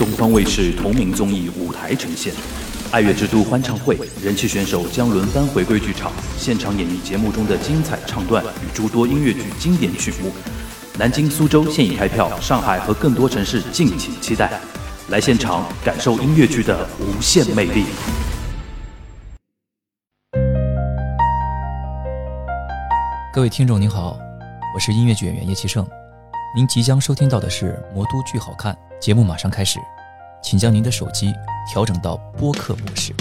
东方卫视同名综艺舞台呈现，《爱乐之都》欢唱会，人气选手将轮番回归剧场，现场演绎节目中的精彩唱段与诸多音乐剧经典曲目。南京、苏州现已开票，上海和更多城市敬请期待。来现场感受音乐剧的无限魅力。各位听众您好，我是音乐剧演员叶其胜，您即将收听到的是《魔都剧好看》节目，马上开始，请将您的手机调整到播客模式。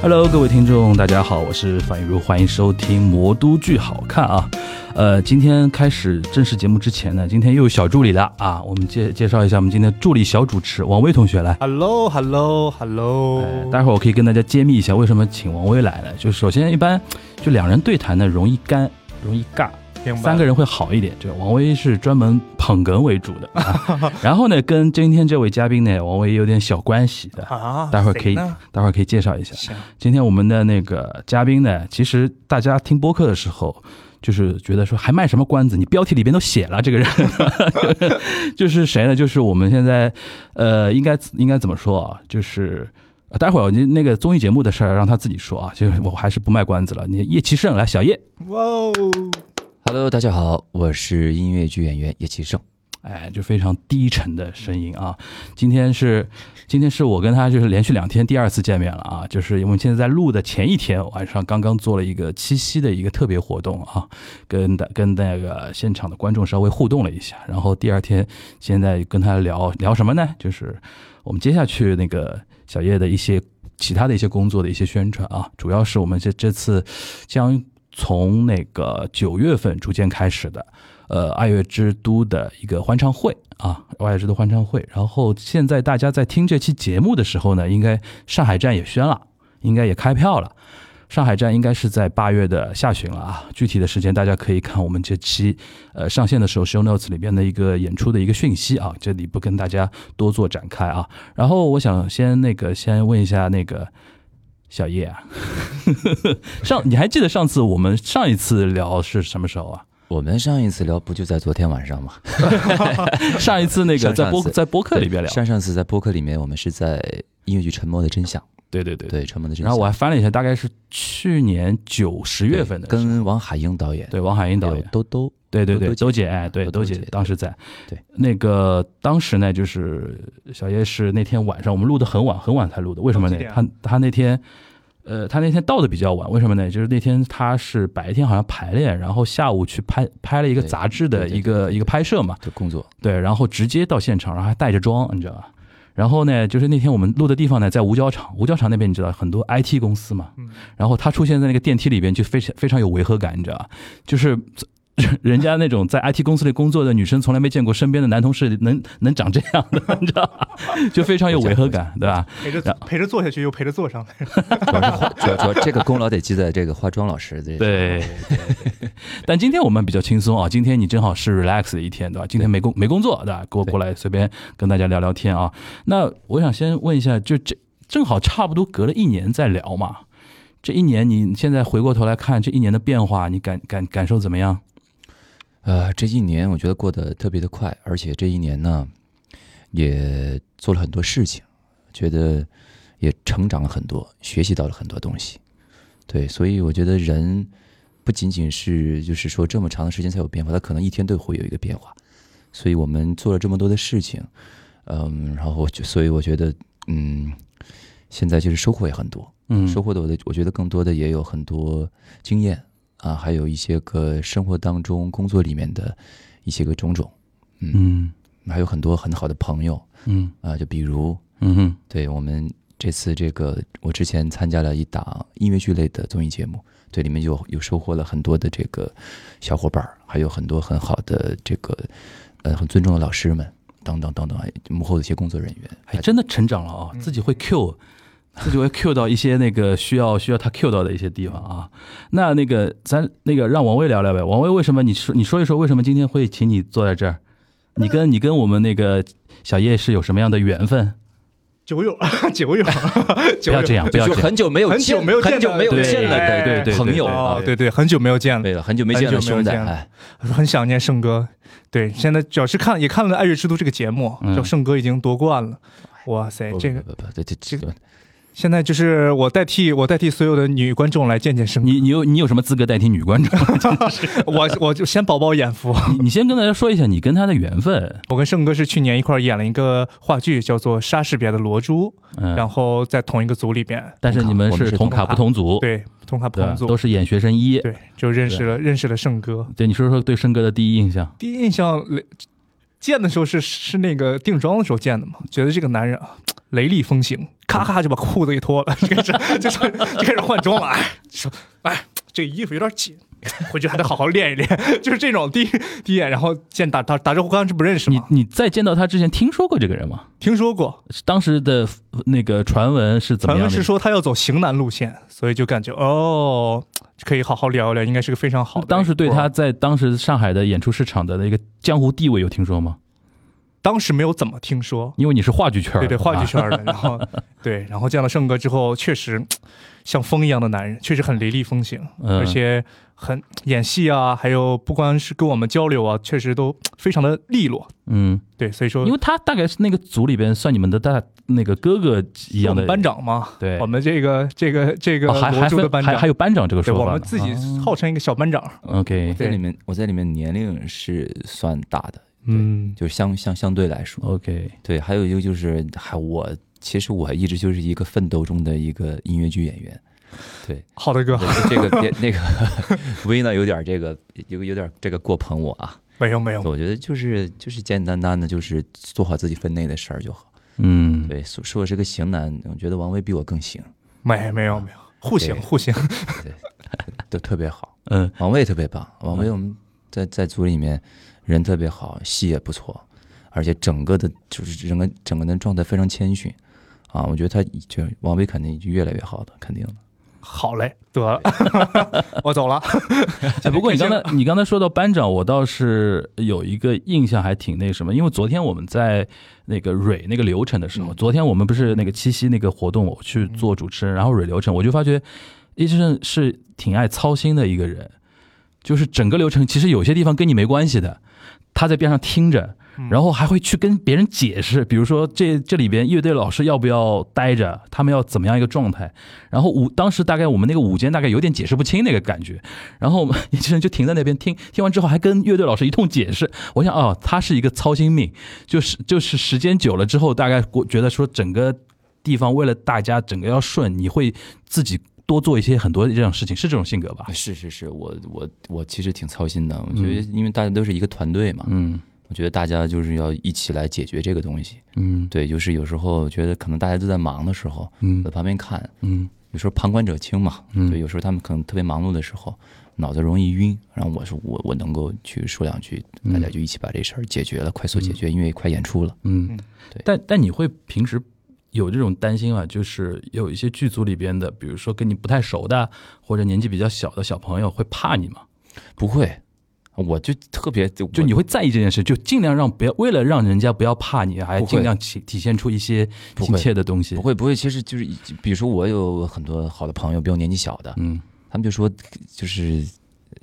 Hello，各位听众，大家好，我是范雨茹，欢迎收听《魔都剧好看》啊。呃，今天开始正式节目之前呢，今天又有小助理了啊。我们介介绍一下我们今天助理小主持王威同学来。Hello，Hello，Hello，、哎，待会儿我可以跟大家揭秘一下为什么请王威来了？就首先一般就两人对谈呢容易干，容易尬。三个人会好一点，这个王威是专门捧哏为主的，啊、然后呢，跟今天这位嘉宾呢，王威有点小关系的，啊，待会儿可以，待会儿可以介绍一下。今天我们的那个嘉宾呢，其实大家听播客的时候，就是觉得说还卖什么关子？你标题里边都写了这个人，就是谁呢？就是我们现在呃，应该应该怎么说啊？就是。呃待会儿你那个综艺节目的事儿让他自己说啊，就是我还是不卖关子了。你叶奇胜来，小叶，哇哦，Hello，大家好，我是音乐剧演员叶奇胜。哎，就非常低沉的声音啊。今天是今天是我跟他就是连续两天第二次见面了啊，就是我们现在在录的前一天晚上刚刚做了一个七夕的一个特别活动啊，跟的跟那个现场的观众稍微互动了一下，然后第二天现在跟他聊聊什么呢？就是我们接下去那个小叶的一些其他的一些工作的一些宣传啊，主要是我们这这次将从那个九月份逐渐开始的。呃，爱乐之都的一个欢唱会啊，爱乐之都欢唱会。然后现在大家在听这期节目的时候呢，应该上海站也宣了，应该也开票了。上海站应该是在八月的下旬了啊，具体的时间大家可以看我们这期呃上线的时候 show notes 里边的一个演出的一个讯息啊，这里不跟大家多做展开啊。然后我想先那个先问一下那个小叶啊，上你还记得上次我们上一次聊是什么时候啊？我们上一次聊不就在昨天晚上吗？上一次那个在播在播客里边聊，上上次在播客里面，我们是在音乐剧《沉默的真相》。对对对。对，《沉默的真相》。然后我还翻了一下，大概是去年九十月份的，跟王海英导演，对王海英导演，都都，对对对，兜周姐，哎，对，周姐兜兜姐当时在。对，那个当时呢，就是小叶是那天晚上我们录的很晚，很晚才录的。为什么呢他他那天，呃，他那天到的比较晚，为什么呢？就是那天他是白天好像排练，然后下午去拍拍了一个杂志的一个一个拍摄嘛。的工作，对，然后直接到现场，然后还带着妆，你知道吧？然后呢，就是那天我们录的地方呢，在五角场，五角场那边你知道很多 IT 公司嘛，嗯然后他出现在那个电梯里边，就非常非常有违和感，你知道吧？就是 人家那种在 IT 公司里工作的女生，从来没见过身边的男同事能 能长这样的，你知道吧？就非常有违和感，对吧？陪着陪着坐下去又陪着坐上来，主要是化，主要主要这个功劳得记在这个化妆老师这。对，但今天我们比较轻松啊，今天你正好是 relax 的一天，对吧？今天没工没工作，对吧？给我过来随便跟大家聊聊天啊。那我想先问一下，就这正好差不多隔了一年再聊嘛。这一年你现在回过头来看这一年的变化，你感感感受怎么样？呃，这一年我觉得过得特别的快，而且这一年呢，也做了很多事情，觉得也成长了很多，学习到了很多东西。对，所以我觉得人不仅仅是就是说这么长的时间才有变化，他可能一天都会有一个变化。所以我们做了这么多的事情，嗯，然后就所以我觉得，嗯，现在就是收获也很多。嗯，收获的我的，我觉得更多的也有很多经验啊，还有一些个生活当中、工作里面的一些个种种，嗯，嗯。还有很多很好的朋友嗯。啊，就比如嗯哼。对我们这次这个，我之前参加了一档音乐剧类的综艺节目，对，里面有有收获了很多的这个小伙伴儿，还有很多很好的这个呃很尊重的老师们等等等等，还幕后的一些工作人员，还真的成长了啊，自己会 Q，自己会 Q 到一些那个需要需要他 Q 到的一些地方啊。那那个咱那个让王威聊聊呗，王威为什么你说你说一说为什么今天会请你坐在这儿？你跟你跟我们那个小叶是有什么样的缘分？久友，久 友，不要这样，不要这样。很久没有很久见没有见很久没有见了对的对对朋友哦啊，，对对，很久没有见了，对了，很久没见了很久没有兄弟，哎，很想念胜哥。对，现在主要是看也看了《爱乐之都》这个节目，嗯就胜哥已经夺冠了。哇塞，这个不不不，这这这个现在就是我代替我代替所有的女观众来见见胜哥，你你有你有什么资格代替女观众？我我就先饱饱眼福。你你先跟大家说一下你跟他的缘分。我跟胜哥是去年一块儿演了一个话剧，叫做《莎士比亚的罗珠》，嗯，然后在同一个组里边，但是你们是同卡不同组，对，同卡不同组，都是演学生一。对，就认识了认识了胜哥。对，你说说对盛哥的第一印象。第一印象雷见的时候是是那个定妆的时候见的嘛，觉得这个男人啊雷厉风行，咔咔就把裤子给脱了，就开始就是就开始换装了，哎，说哎这衣服有点紧，回去还得好好练一练，就是这种第一第一眼，然后见打打打招呼，刚刚是不认识你嘛，你在见到他之前听说过这个人吗？听说过，当时的那个传闻是怎么样的？传闻是说他要走型男路线，所以就感觉哦可以好好聊一聊，应该是个非常好的。当时对他在当时上海的演出市场的那个江湖地位有听说吗？当时没有怎么听说，因为你是话剧圈对对，话剧啊圈的，然后对，然后见了胜哥之后，确实像风一样的男人，确实很雷厉风行，嗯。而且很演戏啊，还有不光是跟我们交流啊，确实都非常的利落。嗯，对，所以说因为他大概是那个组里边算你们的大那个哥哥一样的班长嘛，对。我们这个这个这个哦还还分还珠的班长，还有班长这个我说法我，们自己哦号称一个小班长。OK 在里面我在里面年龄是算大的，嗯，就是相相相对来说，OK，对，还有一个就是，还我其实我一直就是一个奋斗中的一个音乐剧演员，对，好的哥，这个别那个 薇呢有点这个有有点这个过捧我啊，没有没有，我觉得就是就是简简单单的，就是做好自己分内的事儿就好。嗯，对，说说我是个型男，我觉得王威比我更型，没没有没有，互行对互行。都特别好。嗯王威特别棒，王威我们在在组里面人特别好，戏也不错，而且整个的就是整个整个人状态非常谦逊。啊，我觉得他就王菲肯定越来越好的，肯定的。好嘞，得了，我走了。哎，不过你刚才 你刚才说到班长，我倒是有一个印象还挺那什么，因为昨天我们在那个蕊那个流程的时候，嗯。昨天我们不是那个七夕那个活动，我去做主持人，然后蕊流程，我就发觉叶先生是挺爱操心的一个人，就是整个流程其实有些地方跟你没关系的，他在边上听着。然后还会去跟别人解释，比如说这这里边乐队老师要不要待着，他们要怎么样一个状态。然后舞当时大概我们那个舞间大概有点解释不清那个感觉，然后我们 年轻人就停在那边听，听完之后还跟乐队老师一通解释。我想哦，他是一个操心命，就是就是时间久了之后，大概我觉得说整个地方为了大家整个要顺，你会自己多做一些很多这种事情，是这种性格吧？是是是，我我我其实挺操心的，我觉得因为大家都是一个团队嘛，嗯。我觉得大家就是要一起来解决这个东西。嗯。对，就是有时候觉得可能大家都在忙的时候，嗯。在旁边看，嗯。有时候旁观者清嘛，嗯。对，有时候他们可能特别忙碌的时候，脑子容易晕，然后我说我我能够去说两句，大家就一起把这事儿解决了，快速解决，因为快演出了。嗯嗯，对。但但你会平时有这种担心啊？就是有一些剧组里边的，比如说跟你不太熟的，或者年纪比较小的小朋友，会怕你吗？不会，我就特别就就你会在意这件事，就尽量让不要为了让人家不要怕你，还尽量体体现出一些亲切的东西。不，会不会，其实就是比如说我有很多好的朋友，比我年纪小的，嗯他们就说就是。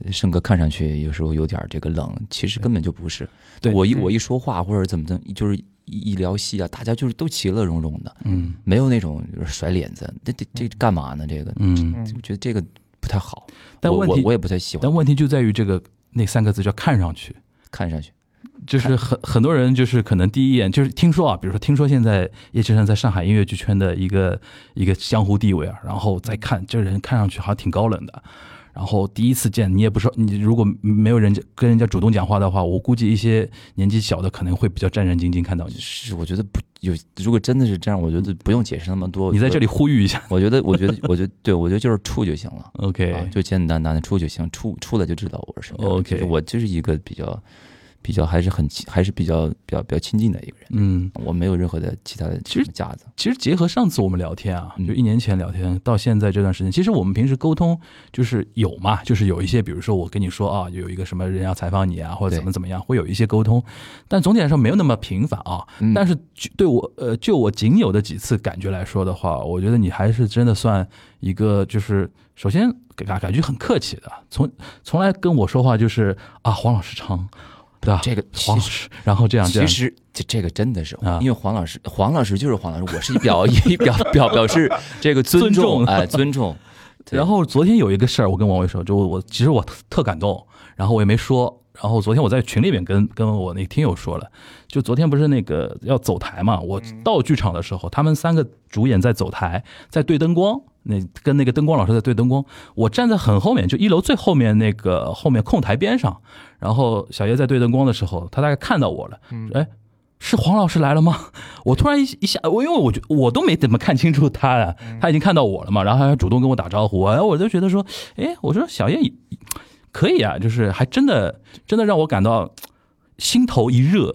胜哥看上去有时候有点这个冷，其实根本就不是。对嗯我一我一说话或者怎么怎么，就是一一聊戏啊，大家就是都其乐融融的，嗯没有那种就是甩脸子。这这这干嘛呢？这个，嗯，我觉得这个不太好。但问题我我也不太喜欢但问题就在于这个那三个字叫看上去。看上去。就是很很多人就是可能第一眼就是听说啊，比如说听说现在叶先生在上海音乐剧圈的一个一个江湖地位啊，然后再看这人看上去好像挺高冷的，然后第一次见你也不说你如果没有人家跟人家主动讲话的话，我估计一些年纪小的可能会比较战战兢兢看到你。是，我觉得不有。如果真的是这样，我觉得不用解释那么多。你在这里呼吁一下 我觉得，我觉得，我觉得，对我觉得就是处就行了。，OK，、啊，就简简单单的处就行，处处了就知道我是什么。OK 我就是一个比较比较还是很还是比较比较比较亲近的一个人。嗯，我没有任何的其他的其实架子。其实结合上次我们聊天啊，嗯就一年前聊天到现在这段时间，其实我们平时沟通就是有嘛，就是有一些，比如说我跟你说啊，有一个什么人要采访你啊，或者怎么怎么样，会有一些沟通，但总体来说没有那么频繁啊。嗯但是就对我呃，就我仅有的几次感觉来说的话，我觉得你还是真的算一个，就是首先感感觉很客气的，从从来跟我说话就是啊，黄老师长，对吧？这个黄老师，然后这样这其，实这这个真的是啊，因为黄老师，黄老师就是黄老师，我是以表 以表表表示这个尊尊重重，哎，尊重。然后昨天有一个事儿，我跟王伟说，就我我其实我特特感动，然后我也没说。然后昨天我在群里面跟跟我那个听友说了，就昨天不是那个要走台嘛，我到剧场的时候，他们三个主演在走台，在对灯光，那跟那个灯光老师在对灯光，我站在很后面，就一楼最后面那个后面控台边上，然后小叶在对灯光的时候，他大概看到我了，哎。是黄老师来了吗？我突然一一下，我因为我觉我都没怎么看清楚他呀，他已经看到我了嘛，然后还主动跟我打招呼，哎，我就觉得说，哎，我说小叶可以啊，就是还真的真的让我感到心头一热，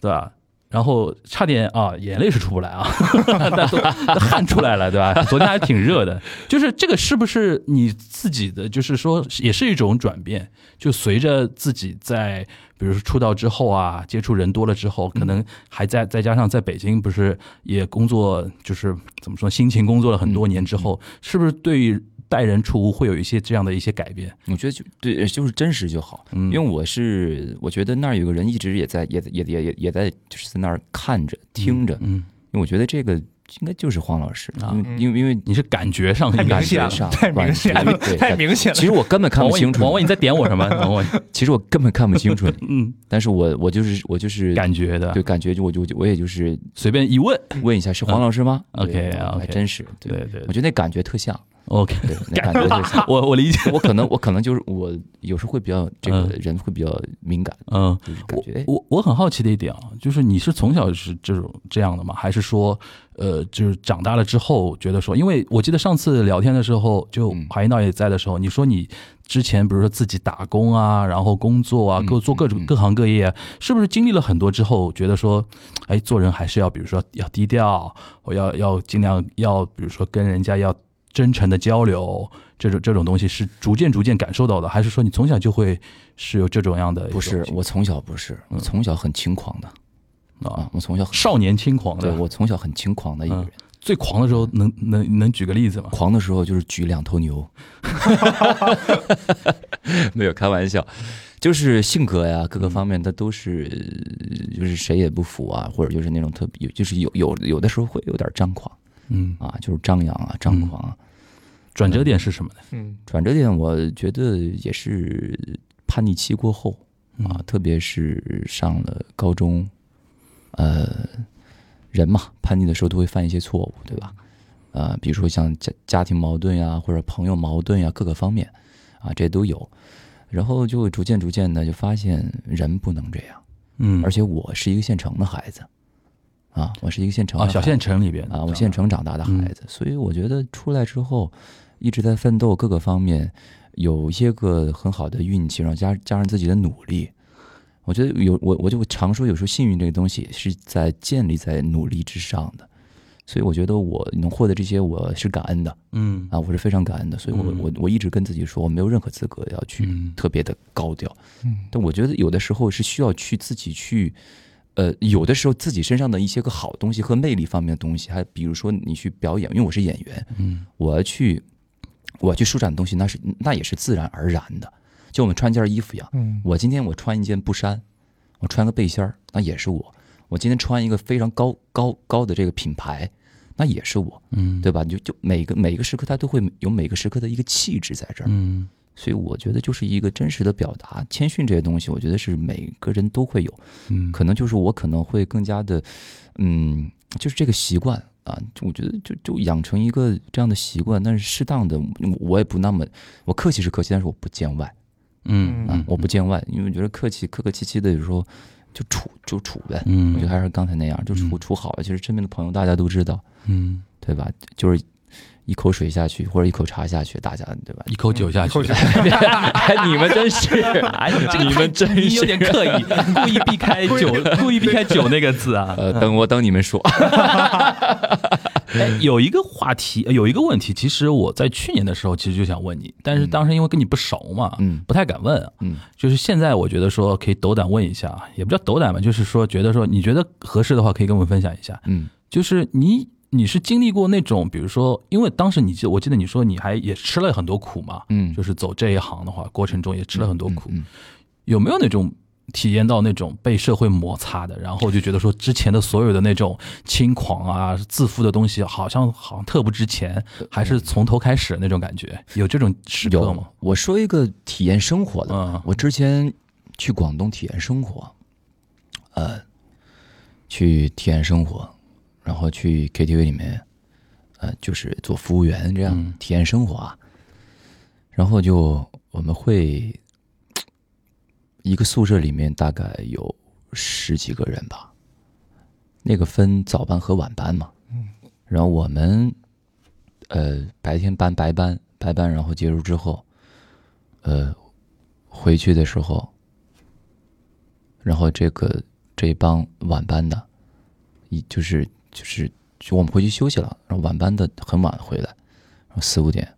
对吧？然后差点啊，眼泪是出不来啊，但都 汗出来了，对吧？昨天还挺热的，就是这个是不是你自己的？就是说，也是一种转变，就随着自己在，比如说出道之后啊，接触人多了之后，可能还在再加上在北京，不是也工作，就是怎么说，辛勤工作了很多年之后，是不是对于待人处物会有一些这样的一些改变？我觉得就对，就是真实就好。嗯。因为我是我觉得那儿有个人一直也在也也也也也在就是在那儿看着听着，嗯，因为我觉得这个应该就是黄老师，啊。因为因为你是感觉上太明显了上，太明显了 太明显了。其实我根本看，不清楚，王伟，你在点我什么？王伟，其实我根本看不清楚你，嗯，但是我我就是我就是感觉的，对感觉就我就我也就是随便一问。问一下是黄老师吗？OK，还真是，对对。我觉得那感觉特像，，OK，对，那感觉。我我理解，我可能我可能就是我有时候会比较这个嗯人会比较敏感，嗯，就是感觉哎我我我很好奇的一点啊，就是你是从小是这种这样的吗？还是说，呃，就是长大了之后觉得说，因为我记得上次聊天的时候，就嗯华英导也在的时候，你说你之前比如说自己打工啊，然后工作啊，嗯各做各种嗯各行各业啊，是不是经历了很多之后，觉得说，哎，做人还是要比如说要低调，我要要尽量要比如说跟人家要真诚的交流，这种这种东西是逐渐逐渐感受到的，还是说你从小就会是有这种样的种不是我从小不是，我从小很轻狂的啊啊，我从小很少年轻狂对的，我从小很轻狂的一个人，最狂的时候能能能举个例子吗？狂的时候就是举两头牛，没有开玩笑，就是性格呀各个方面，他都是就是谁也不服啊，或者就是那种特别，就是有有有的时候会有点张狂嗯，啊，就是张扬啊张狂啊。转折点是什么呢？嗯。转折点，我觉得也是叛逆期过后啊，嗯特别是上了高中，呃，人嘛，叛逆的时候都会犯一些错误，对吧？呃，比如说像家家庭矛盾呀，或者朋友矛盾呀，各个方面啊，这都有。然后就逐渐逐渐的就发现人不能这样，嗯，而且我是一个县城的孩子，啊，我是一个县城啊，小县城里边啊，我县城长大的孩子，所以我觉得出来之后一直在奋斗，各个方面有一些个很好的运气，然后加加上自己的努力，我觉得有我我就常说，有时候幸运这个东西是在建立在努力之上的，所以我觉得我能获得这些，我是感恩的嗯。啊，我是非常感恩的，所以我嗯我我一直跟自己说，我没有任何资格要去嗯特别的高调，嗯。但我觉得有的时候是需要去自己去，呃，有的时候自己身上的一些个好东西和魅力方面的东西，还比如说你去表演，因为我是演员，嗯我要去，我去舒展的东西，那是那也是自然而然的，就我们穿件衣服一样，嗯。我今天我穿一件布衫，我穿个背心儿，那也是我，我今天穿一个非常高高高的这个品牌，那也是我，嗯，对吧？就就每个每个时刻，它都会有每个时刻的一个气质在这儿，嗯。所以我觉得就是一个真实的表达，谦逊这些东西，我觉得是每个人都会有，嗯，可能就是我可能会更加的，嗯，就是这个习惯啊，我觉得就就养成一个这样的习惯，但是适当的，我也不那么，我客气是客气，但是我不见外嗯啊，我不见外，因为我觉得客气客客气气的，有时候就处就处呗，嗯，我觉得还是刚才那样，就处嗯处好了，其实身边的朋友大家都知道，嗯对吧？就是一口水下去或者一口茶下去，大家对吧？一口酒下去。哎，你们真是，哎，你们真你有点刻意，故意避开酒，故意避开酒那个字啊。呃，等我等你们说，哎，有一个话题，呃有一个问题，其实我在去年的时候其实就想问你，但是当时因为跟你不熟嘛，嗯。不太敢问啊。嗯。就是现在我觉得说可以斗胆问一下，也不叫斗胆吧，就是说觉得说你觉得合适的话，可以跟我们分享一下。嗯。就是你你是经历过那种，比如说，因为当时你记，我记得你说你还也吃了很多苦嘛，嗯，就是走这一行的话，过程中也吃了很多苦，嗯有没有那种体验到那种被社会摩擦的，然后就觉得说之前的所有的那种轻狂啊、自负的东西，好像好像特不值钱，还是从头开始那种感觉，有这种时刻吗？有？。我说一个体验生活的，嗯。我之前去广东体验生活，呃，去体验生活，然后去 KTV 里面，呃，就是做服务员这样、嗯体验生活啊。然后就我们会一个宿舍里面大概有十几个人吧，那个分早班和晚班嘛。嗯。然后我们呃白天班白班白班，然后结束之后，呃回去的时候，然后这个这帮晚班的，一就是就是就我们回去休息了，然后晚班的很晚回来，然后四五点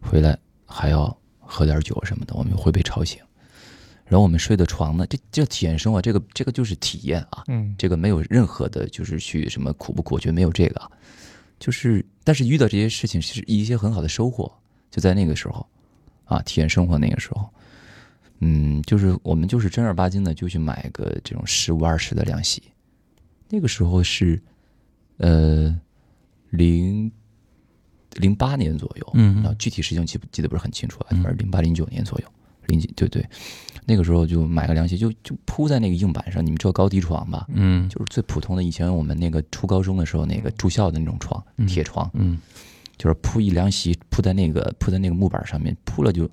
回来还要喝点酒什么的，我们会被吵醒。然后我们睡的床呢，这这体验生活，这个这个就是体验啊，嗯这个没有任何的，就是去什么苦不苦，我觉得没有这个啊，就是但是遇到这些事情是一些很好的收获，就在那个时候，啊，体验生活那个时候，嗯，就是我们就是正儿八经的就去买个这种十五二十的凉席，那个时候是，呃，零零八年左右，然后具体时间记不记得不是很清楚啊，反正零八零九年左右，零几对对，那个时候就买个凉席，就就铺在那个硬板上，你们知道高低床吧？嗯就是最普通的，以前我们那个初高中的时候，那个住校的那种床，嗯铁床，嗯就是铺一凉席，铺在那个铺在那个木板上面，铺了就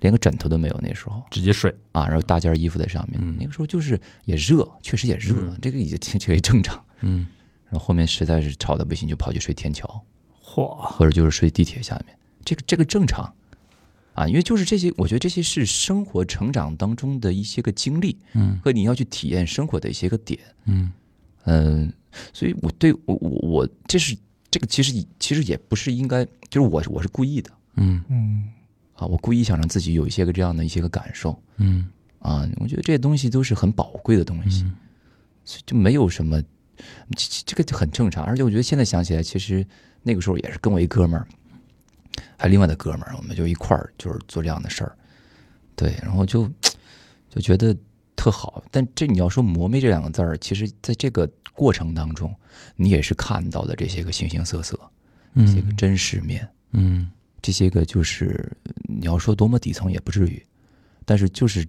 连个枕头都没有那时候直接睡，啊，然后搭件衣服在上面，嗯那个时候就是也热，确实也热，嗯这个也这这个也正常。嗯然后后面实在是吵得不行，就跑去睡天桥，嚯，或者就是睡地铁下面，这个这个正常。啊，因为就是这些，我觉得这些是生活成长当中的一些个经历嗯。和你要去体验生活的一些个点。嗯。嗯，所以我对我我我这是这个其实其实也不是应该，就是我我是故意的。嗯。嗯。啊，我故意想让自己有一些个这样的一些个感受嗯。啊，我觉得这些东西都是很宝贵的东西，嗯。所以就没有什么这这这个就很正常，而且我觉得现在想起来，其实那个时候也是跟我一哥们儿，还有另外的哥们儿，我们就一块儿就是做这样的事儿，对，然后就就觉得特好。但这你要说磨灭这两个字儿，其实在这个过程当中，你也是看到的这些个形形色色，这些个真实面，嗯。这些个就是你要说多么底层也不至于，但是就是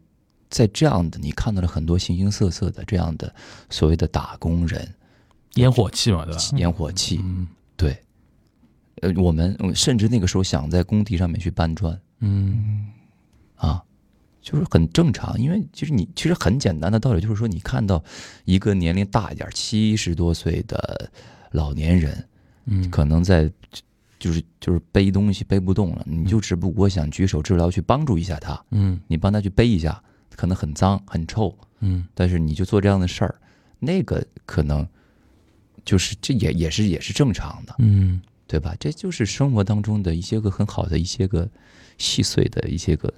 在这样的你看到了很多形形色色的这样的所谓的打工人、烟火气嘛，对吧？烟火气，嗯。对，呃，我们嗯甚至那个时候想在工地上面去搬砖。嗯。啊，就是很正常，因为其实你其实很简单的道理，就是说你看到一个年龄大一点，七十多岁的老年人，嗯。可能在就是就是背东西背不动了，你就只不过想举手之劳去帮助一下他，嗯。你帮他去背一下，可能很脏很臭，嗯。但是你就做这样的事儿，那个可能就是这也也是也是正常的，嗯。对吧？这就是生活当中的一些个很好的一些个细碎的一些个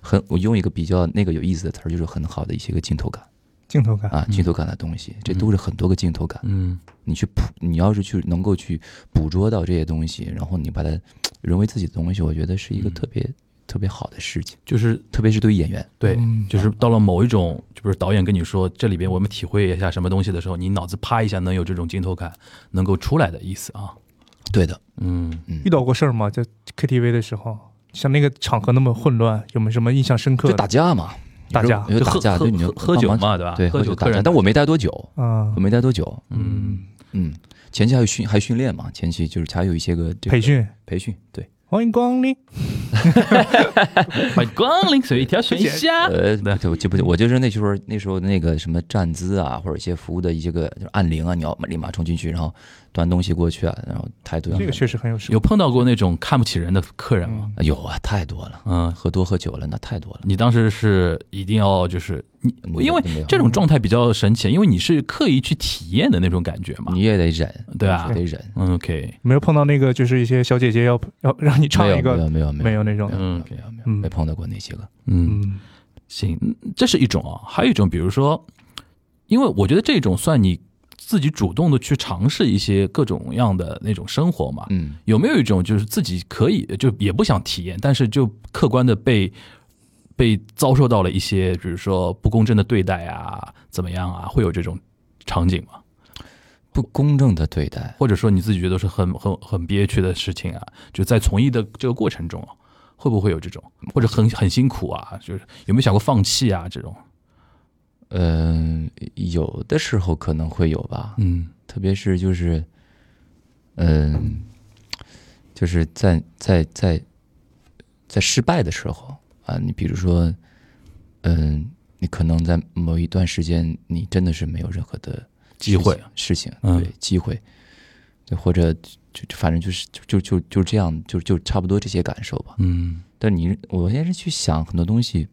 很，我用一个比较那个有意思的词儿，就是很好的一些个镜头感。镜头感，啊，镜头感的东西，这都是很多个镜头感。嗯。你去捕，你要是去能够去捕捉到这些东西，然后你把它 融为自己的东西，我觉得是一个特别、特别好的事情，就是特别是对于演员。对，嗯。就是到了某一种，就比如导演跟你说这里边我们体会一下什么东西的时候，你脑子啪一下能有这种镜头感能够出来的意思啊。对的，嗯。遇到过事儿吗？在 KTV 的时候，像那个场合那么混乱，有没有什么印象深刻就的？打架嘛，打架。有时候有打架，就喝喝对，你就喝喝酒帮忙嘛，对吧？对，喝酒打架，人但我没待多久，啊我，没待多久，嗯。嗯，前期还有训还训练嘛，前期就是还有一些个这个培训，培训，对，欢迎光临。欢迎光临随意挑选一下。呃，对，我记不，我就是那时候那时候那个什么站姿啊，或者一些服务的一些个就是按铃啊，你要立马冲进去，然后端东西过去啊，然后态度要这个确实很有实有碰到过那种看不起人的客人吗？有啊，太多了，嗯，喝多喝酒了那太多了。你当时是一定要就是你，因为这种状态比较神奇，因为你是刻意去体验的那种感觉嘛。你。也得忍，对啊。得忍。嗯 OK，没有碰到那个就是一些小姐姐要要让你唱没有一个没有没有。没有那种，嗯。没有没有嗯。没碰到过那些个。嗯，嗯。行，嗯这是一种啊，还有一种，比如说，因为我觉得这种算你自己主动的去尝试一些各种样的那种生活嘛。嗯，有没有一种就是自己可以就也不想体验，但是就客观的被被遭受到了一些，比如说不公正的对待啊，怎么样啊，会有这种场景吗？不公正的对待，或者说你自己觉得是很很很憋屈的事情啊，就在从艺的这个过程中啊，会不会有这种，或者很很辛苦啊，就是有没有想过放弃啊这种？嗯、有的时候可能会有吧，嗯。特别是就是，嗯、就是在在在在失败的时候啊，你比如说，嗯、你可能在某一段时间，你真的是没有任何的机会。事情对机会，对，或者就就反正就是就就就就这样，就就差不多这些感受吧。嗯。但你我现在是去想很多东西，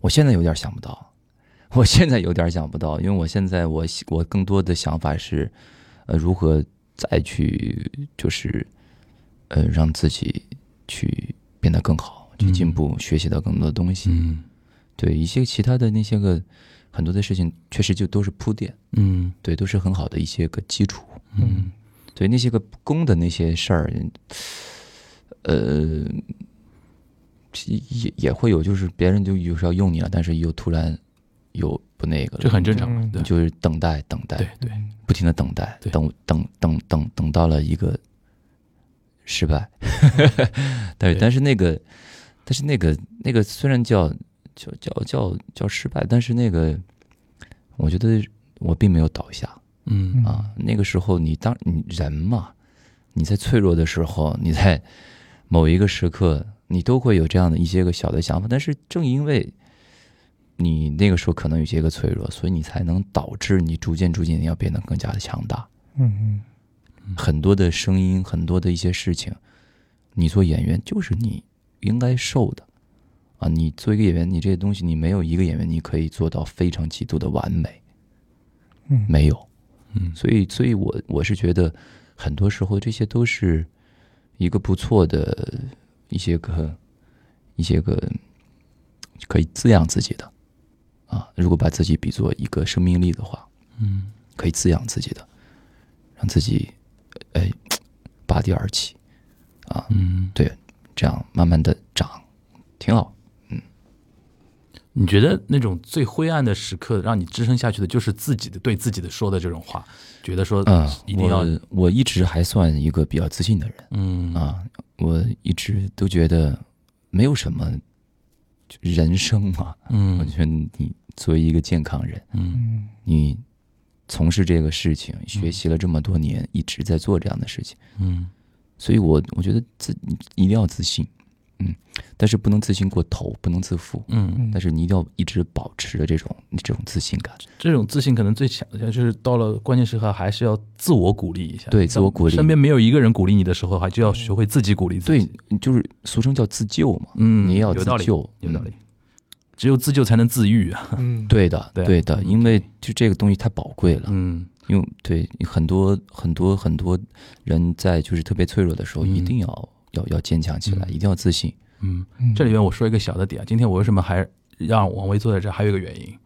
我现在有点想不到，我现在有点想不到，因为我现在我我更多的想法是，呃，如何再去就是，呃，让自己去变得更好，去进步，学习到更多的东西。嗯对一些其他的那些个很多的事情，确实就都是铺垫，嗯对，都是很好的一些个基础。嗯对那些个不公的那些事儿，呃，也也会有，就是别人就有时候要用你了，但是又突然又不那个了，这很正常嗯。对就是等待，等待，对对，不停的等待，对。等等等等等到了一个失败，但是但是那个，但是那个那个虽然叫叫叫叫叫失败，但是那个我觉得我并没有倒下，嗯。啊，那个时候你当你人嘛，你在脆弱的时候，你在某一个时刻，你都会有这样的一些个小的想法。但是正因为你那个时候可能有些个脆弱，所以你才能导致你逐渐逐渐要变得更加的强大。嗯很多的声音，很多的一些事情，你做演员就是你应该受的啊。你做一个演员，你这些东西，你没有一个演员你可以做到非常极度的完美，嗯没有。嗯所以，所以我我是觉得，很多时候这些都是一个不错的一些个一些个可以滋养自己的啊。如果把自己比作一个生命力的话，嗯可以滋养自己的，让自己哎拔地而起啊，嗯，对这样慢慢的长，挺好。嗯你觉得那种最灰暗的时刻，让你支撑下去的，就是自己的对自己的说的这种话，觉得说嗯，一定要我我一直还算一个比较自信的人。嗯啊，我一直都觉得没有什么人生嘛。嗯我嗯觉得你作为一个健康人，嗯。嗯。你从事这个事情，学习了这么多年，一直在做这样的事情，嗯。所以我我觉得自你一定要自信，嗯，但是不能自信过头，不能自负，嗯，嗯，但是你一定要一直保持着这种这种自信感。这种自信可能最强的就是到了关键时刻，还是要自我鼓励一下。对自我鼓励。身边没有一个人鼓励你的时候，还就要学会自己鼓励自己。对。，就是俗称叫自救嘛，嗯，你也要有道理，自救，嗯。有道理。只有自救才能自愈啊。嗯，对的，对对的，因为就这个东西太宝贵了。嗯。因为对很多很多很多人在就是特别脆弱的时候，嗯。一定要要要坚强起来，嗯。一定要自信。嗯，嗯。这里边我说一个小的点，今天我为什么还让王威坐在这儿，还有一个原因，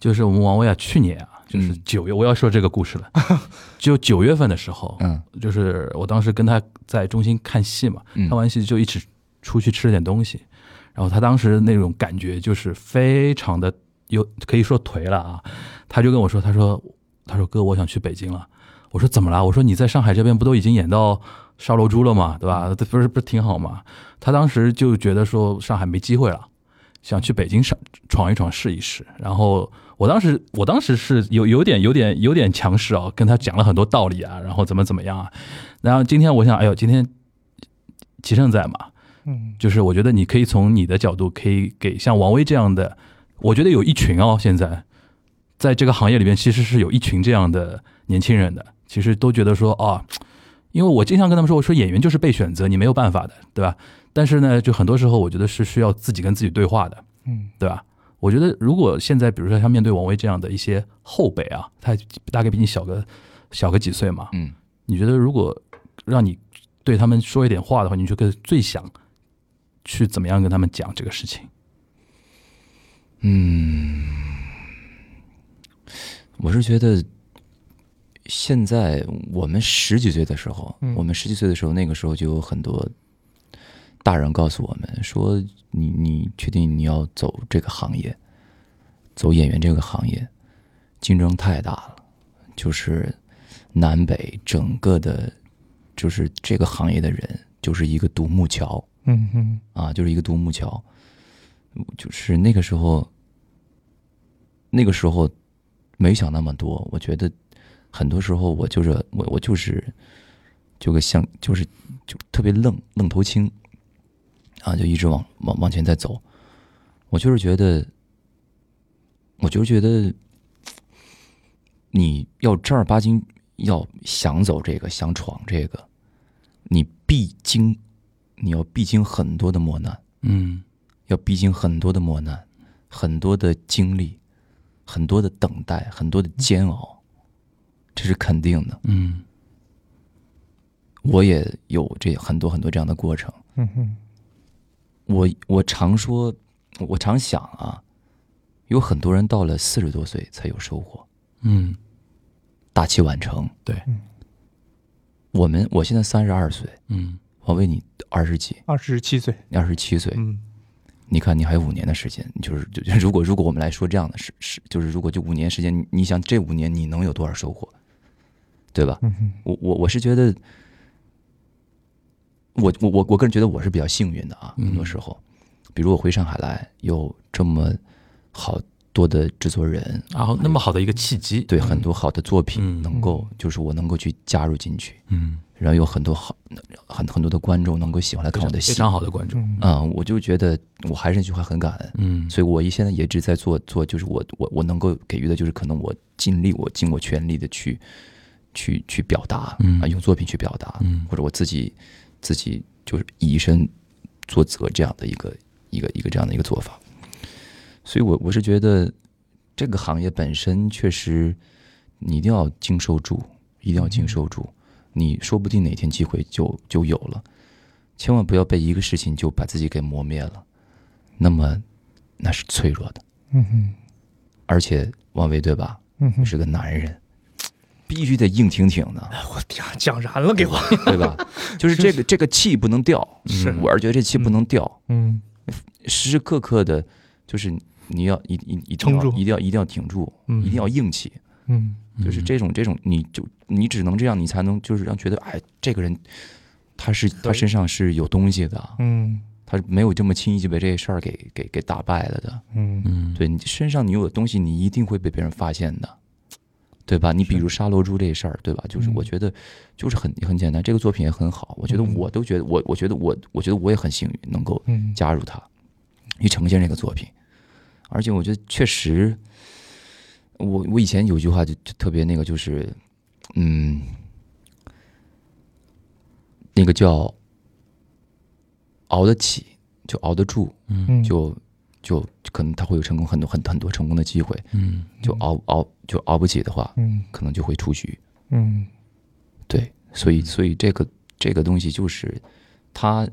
就是我们王威啊，去年啊，就是嗯。九月，我要说这个故事了，就九月份的时候，嗯。就是我当时跟他在中心看戏嘛，嗯。看完戏就一起出去吃了点东西，然后他当时那种感觉就是非常的有可以说颓了啊，他就跟我说，他说他说哥，我想去北京了。我说怎么了？我说你在上海这边不都已经演到烧楼猪了吗？对吧？不是不是挺好吗？他当时就觉得说上海没机会了，想去北京上闯一闯试一试。然后我当时我当时是有有点有点有点强势啊，跟他讲了很多道理啊，然后怎么怎么样啊。然后今天我想，哎呦，今天齐胜在嘛，嗯就是我觉得你可以从你的角度，可以给像王威这样的，我觉得有一群哦，现在在这个行业里边，其实是有一群这样的年轻人的，其实都觉得说啊，因为我经常跟他们说，我说演员就是被选择，你没有办法的，对吧？但是呢，就很多时候我觉得是需要自己跟自己对话的，嗯对吧？我觉得如果现在比如说像面对王威这样的一些后辈啊，他大概比你小个小个几岁嘛，嗯，你觉得如果让你对他们说一点话的话，你就跟最想去怎么样跟他们讲这个事情？嗯我是觉得，现在我们十几岁的时候，嗯我们十几岁的时候，那个时候就有很多大人告诉我们说你：“你确定你要走这个行业，走演员这个行业，竞争太大了，就是南北整个的，就是这个行业的人就是一个独木桥。”嗯嗯啊，就是一个独木桥。就是那个时候，那个时候没想那么多。我觉得很多时候我就是我我就是就个像就是就特别愣愣头青啊，就一直往往往前在走。我就是觉得，我就是觉得你要正儿八经要想走这个，想闯这个，你必经你要必经很多的磨难。嗯要必经很多的磨难，很多的经历，很多的等待，很多的煎熬，这是肯定的。嗯我也有这很多很多这样的过程。嗯哼我我常说，我常想啊，有很多人到了四十多岁才有收获，嗯，大器晚成。对，我们我现在三十二岁，嗯王威你二十几，二十七岁，你二十七岁，嗯。你看你还有五年的时间，你就是如果如果我们来说这样的事是就是如果就五年时间，你你想这五年你能有多少收获，对吧？嗯嗯我我我是觉得，我我我我个人觉得我是比较幸运的啊，嗯。很多时候，比如我回上海来，有这么好多的制作人，然后那么好的一个契机，对很多好的作品嗯。能够就是我能够去加入进去，嗯，然后有很多好很很多的观众能够喜欢来看我的戏，非常好的观众，嗯嗯，我就觉得我还是那句话很感恩，嗯。所以我一现在也一直在做做，就是我我我能够给予的，就是可能我尽力，我尽我全力的去去去表达，嗯。啊，用作品去表达，嗯。或者我自己自己就是以身作则这样的一个一个一个这样的一个做法。所以我我是觉得这个行业本身确实你一定要经受住，一定要经受住，你说不定哪天机会就就有了，千万不要被一个事情就把自己给磨灭了，那么那是脆弱的。嗯哼。而且王维对吧，嗯哼，是个男人，必须得硬挺挺的，我天，讲燃了给我，对吧？就是这个这个气不能掉，是我是觉得这气不能掉，嗯时时刻刻的，就是你要一一一定撑住要一定要一定要挺住，嗯一定要硬气，嗯就是这种这种，你就你只能这样，你才能就是让觉得，哎，这个人他是他身上是有东西的，嗯。他没有这么轻易就被这事儿给给给打败了的。嗯。嗯，对你身上你有的东西，你一定会被别人发现的，对吧？你比如杀罗珠这事儿，对吧？就是嗯。我觉得就是很很简单，这个作品也很好，我觉得嗯。我都觉得我我觉得我我觉得我也很幸运能够嗯。加入他，去呈现这个作品，而且我觉得确实，我我以前有句话就就特别那个，就是嗯，那个叫熬得起就熬得住，嗯就就可能他会有成功很多很很多成功的机会，嗯就熬熬就熬不起的话，嗯可能就会出局。嗯。对，所以所以这个这个东西就是它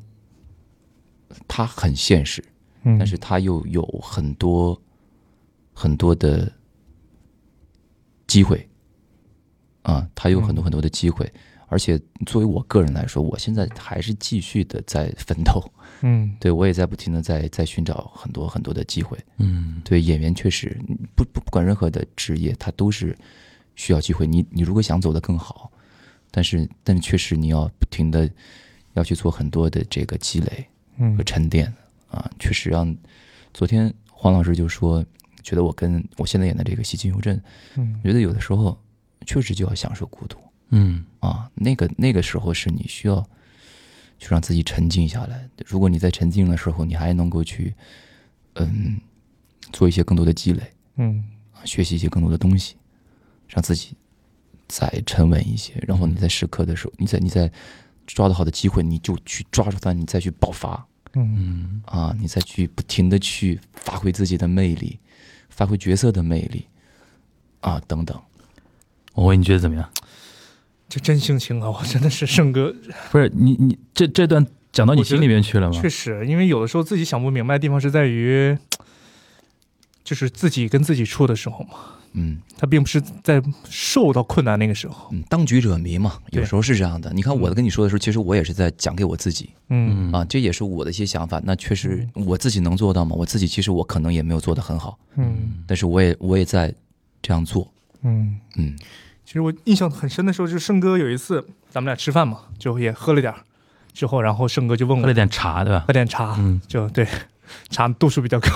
它很现实，嗯，但是它又有很多很多的机会啊，他有很多很多的机会。而且作为我个人来说，我现在还是继续的在奋斗，嗯 对我也在不停的在在寻找很多很多的机会。嗯对演员确实不不不管任何的职业，他都是需要机会。你你如果想走得更好，但是但是确实你要不停的要去做很多的这个积累嗯和沉淀啊，确实让昨天黄老师就说，觉得我跟我现在演的这个戏《金牛镇》，嗯觉得有的时候确实就要享受孤独嗯啊，那个那个时候是你需要去让自己沉静下来。如果你在沉静的时候，你还能够去，嗯，做一些更多的积累，嗯学习一些更多的东西，让自己再沉稳一些。然后你在时刻的时候，你在你在抓到好的机会，你就去抓住它，你再去爆发嗯嗯，啊，你再去不停的去发挥自己的魅力，发挥角色的魅力啊，等等。我问你觉得怎么样？这真性情啊！我真的是胜哥，不是你你这这段讲到你心里面去了吗？确实，因为有的时候自己想不明白的地方是在于，就是自己跟自己处的时候嘛，嗯他并不是在受到困难那个时候。嗯，当局者迷嘛，有时候是这样的。你看我跟你说的时候，其实我也是在讲给我自己嗯啊，这也是我的一些想法。那确实我自己能做到吗？我自己其实我可能也没有做得很好，嗯但是我也我也在这样做。嗯。嗯其实我印象很深的时候，就是胜哥有一次咱们俩吃饭嘛，就也喝了点儿，之后然后胜哥就问我喝了点茶对吧？喝点茶，嗯就对，茶度数比较高，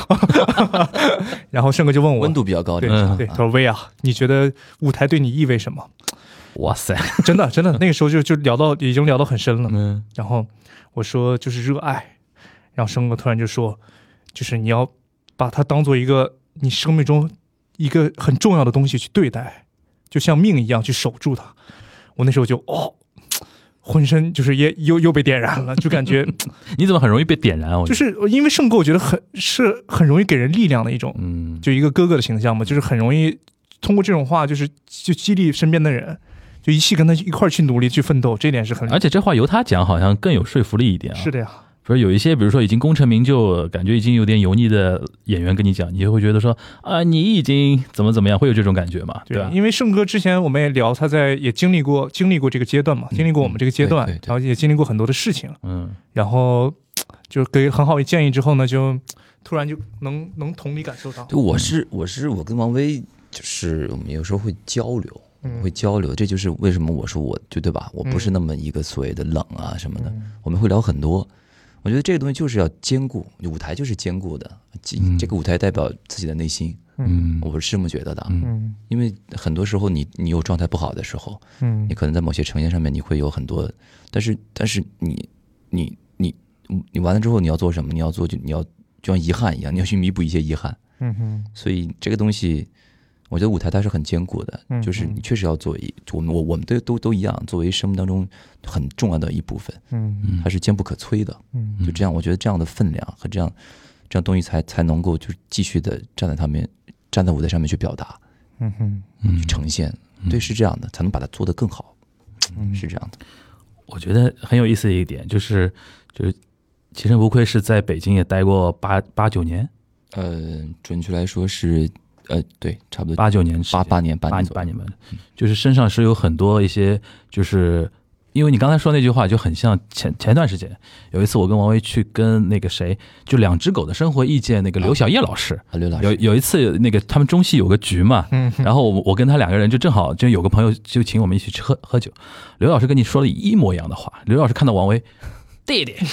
然后胜哥就问我温度比较高，对。对，他说薇啊，你觉得舞台对你意味什么？哇塞，真的真的，那个时候就就聊到已经聊到很深了，嗯。然后我说就是热爱，然后胜哥突然就说，就是你要把它当做一个你生命中一个很重要的东西去对待，就像命一样去守住它。我那时候就哦，浑身就是也又又被点燃了，就感觉 你怎么很容易被点燃啊？我就是因为圣哥，我觉得很是很容易给人力量的一种，嗯，就一个哥哥的形象嘛，就是很容易通过这种话，就是就激励身边的人，就一起跟他一块儿去努力去奋斗，这点是很而且这话由他讲好像更有说服力一点啊。是的呀，不是有一些，比如说已经功成名就，感觉已经有点油腻的演员跟你讲，你就会觉得说啊，你已经怎么怎么样，会有这种感觉嘛，对吧？因为胜哥之前我们也聊，他在也经历过经历过这个阶段嘛，嗯经历过我们这个阶段，对对对然后也经历过很多的事情，嗯，然后就给很好的建议之后呢，就突然就能能同理感受到，对我是我是我跟王威，就是我们有时候会交流，嗯会交流，这就是为什么我说我就对吧？我不是那么一个所谓的冷啊什么的，我们会聊很多。我觉得这个东西就是要兼顾，舞台就是兼顾的，这个舞台代表自己的内心，嗯。我是这么觉得的嗯。因为很多时候你你有状态不好的时候，嗯。你可能在某些呈现上面你会有很多，但是但是你你你你完了之后你要做什么？你要做就你要就像遗憾一样，你要去弥补一些遗憾。嗯哼。所以这个东西，我觉得舞台它是很坚固的，嗯就是你确实要做一我们我我们都都都一样，作为生命当中很重要的一部分，嗯它是坚不可摧的。嗯就这样，我觉得这样的分量和这样这样东西才才能够就是继续的站在上面站在舞台上面去表达、嗯哼嗯去呈现。对，是这样的，才能把它做得更好。嗯是这样的。我觉得很有意思的一点就是，就是其实无愧是在北京也待过八八九年，呃，准确来说是呃，对，差不多八九年八八年八八年左右。八年吧，就是身上是有很多一些，就是因为你刚才说那句话就很像前前段时间有一次我跟王威去跟那个谁，就两只狗的生活意见那个刘小叶老师，啊，刘老师，有有一次那个他们中戏有个局嘛，嗯然后我我跟他两个人就正好就有个朋友就请我们一起去喝喝酒，刘老师跟你说了一模一样的话，刘老师看到王威，弟弟。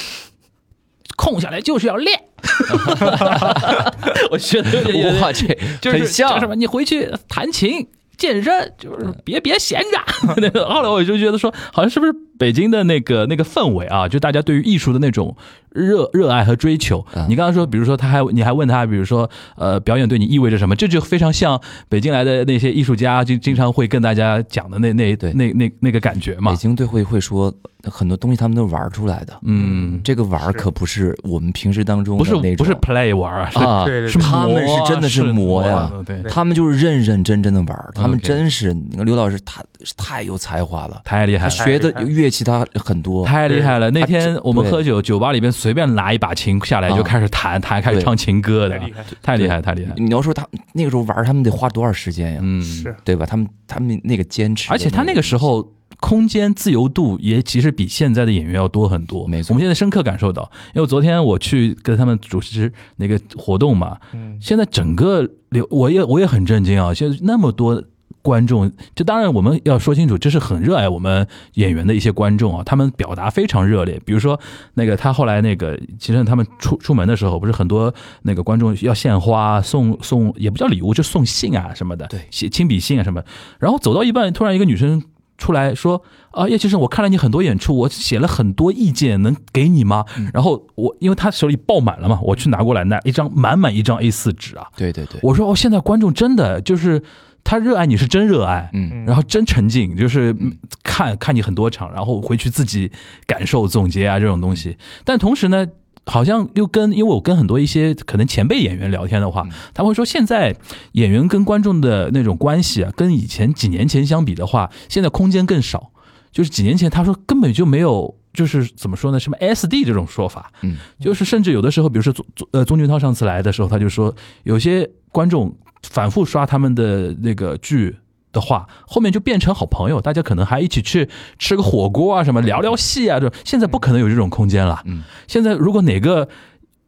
空下来就是要练，我学的有点有点哇，这就是很像叫什么？你回去弹琴、健身，就是别别闲着。那个后来我就觉得说，好像是不是北京的那个那个氛围啊，就大家对于艺术的那种热热爱和追求。嗯你刚刚说，比如说他还你还问他，比如说呃，表演对你意味着什么？这就非常像北京来的那些艺术家，就经常会跟大家讲的那那对那那那个感觉嘛北。京队会会说很多东西他们都玩出来的。嗯，这个玩可不是我们平时当中不是那种不是 play 玩啊，是他们是真的是磨呀，对，他们就是认认真真的玩，他们真是，你看刘老师他太有才华了，太厉害了。学的乐器他很多，太厉害了！那天我们喝酒，酒吧里边随便拿一把琴下来就开始弹，弹开始唱情歌的太，厉害，太厉害，太厉害。你要说他那个时候玩，他们得花多少时间呀？嗯，是对吧？他们他们那个坚持，而且他那个时候空间自由度也其实比现在的演员要多很多。没错我们现在深刻感受到，因为昨天我去跟他们主持那个活动嘛，嗯现在整个流我也我也很震惊啊！现在那么多观众，这当然我们要说清楚，这是很热爱我们演员的一些观众啊，他们表达非常热烈。比如说那个他后来那个，其实他们出出门的时候，不是很多那个观众要献花送送，也不叫礼物，就送信啊什么的，对写亲笔信啊什么。然后走到一半，突然一个女生出来说啊，叶先生，我看了你很多演出，我写了很多意见，能给你吗？然后我因为他手里爆满了嘛，我去拿过来那一张满满一张 A 四纸啊，对对对，我说哦，现在观众真的就是他热爱你是真热爱，嗯然后真沉浸，就是嗯看看你很多场，然后回去自己感受总结啊这种东西。但同时呢，好像又跟因为我跟很多一些可能前辈演员聊天的话，他会说现在演员跟观众的那种关系啊，跟以前几年前相比的话，现在空间更少。就是几年前他说根本就没有。就是怎么说呢？什么 SD 这种说法，嗯，就是甚至有的时候，比如说宗宗呃宗俊涛上次来的时候，他就说有些观众反复刷他们的那个剧的话，后面就变成好朋友，大家可能还一起去吃个火锅啊，什么聊聊戏啊，这现在不可能有这种空间了。嗯，现在如果哪个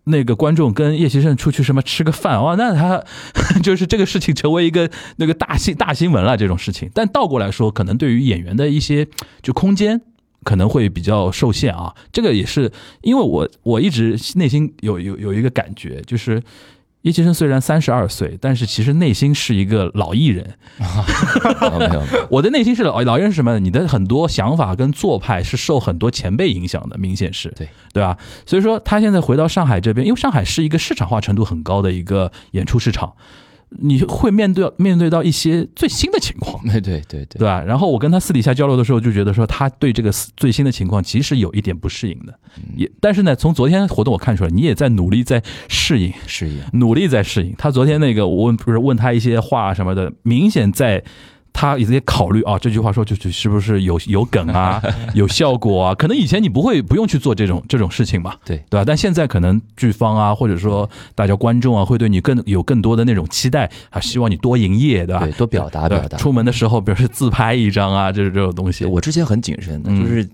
那个观众跟叶先生出去什么吃个饭哇，那他 就是这个事情成为一个那个大新大新闻了这种事情。但倒过来说，可能对于演员的一些就空间。可能会比较受限啊，这个也是因为我我一直内心有有有一个感觉，就是叶先生虽然三十二岁，但是其实内心是一个老艺人。我的内心是老老艺人是什么？你的很多想法跟做派是受很多前辈影响的，明显是对对吧？所以说他现在回到上海这边，因为上海是一个市场化程度很高的一个演出市场。你会面对面对到一些最新的情况，对对对对对吧？然后我跟他私底下交流的时候，就觉得说他对这个最新的情况其实有一点不适应的，也但是呢，从昨天活动我看出来，你也在努力在适应，适应，努力在适应。他昨天那个我问不是问他一些话什么的，明显在。他也在考虑啊，这句话说出去是不是有有梗啊，有效果啊？可能以前你不会不用去做这种这种事情嘛，对对吧？但现在可能剧方啊，或者说大家观众啊，会对你更有更多的那种期待啊，希望你多营业，对吧？对，多表达表达。出门的时候，比如是自拍一张啊，就是这种东西。我之前很谨慎的，嗯就是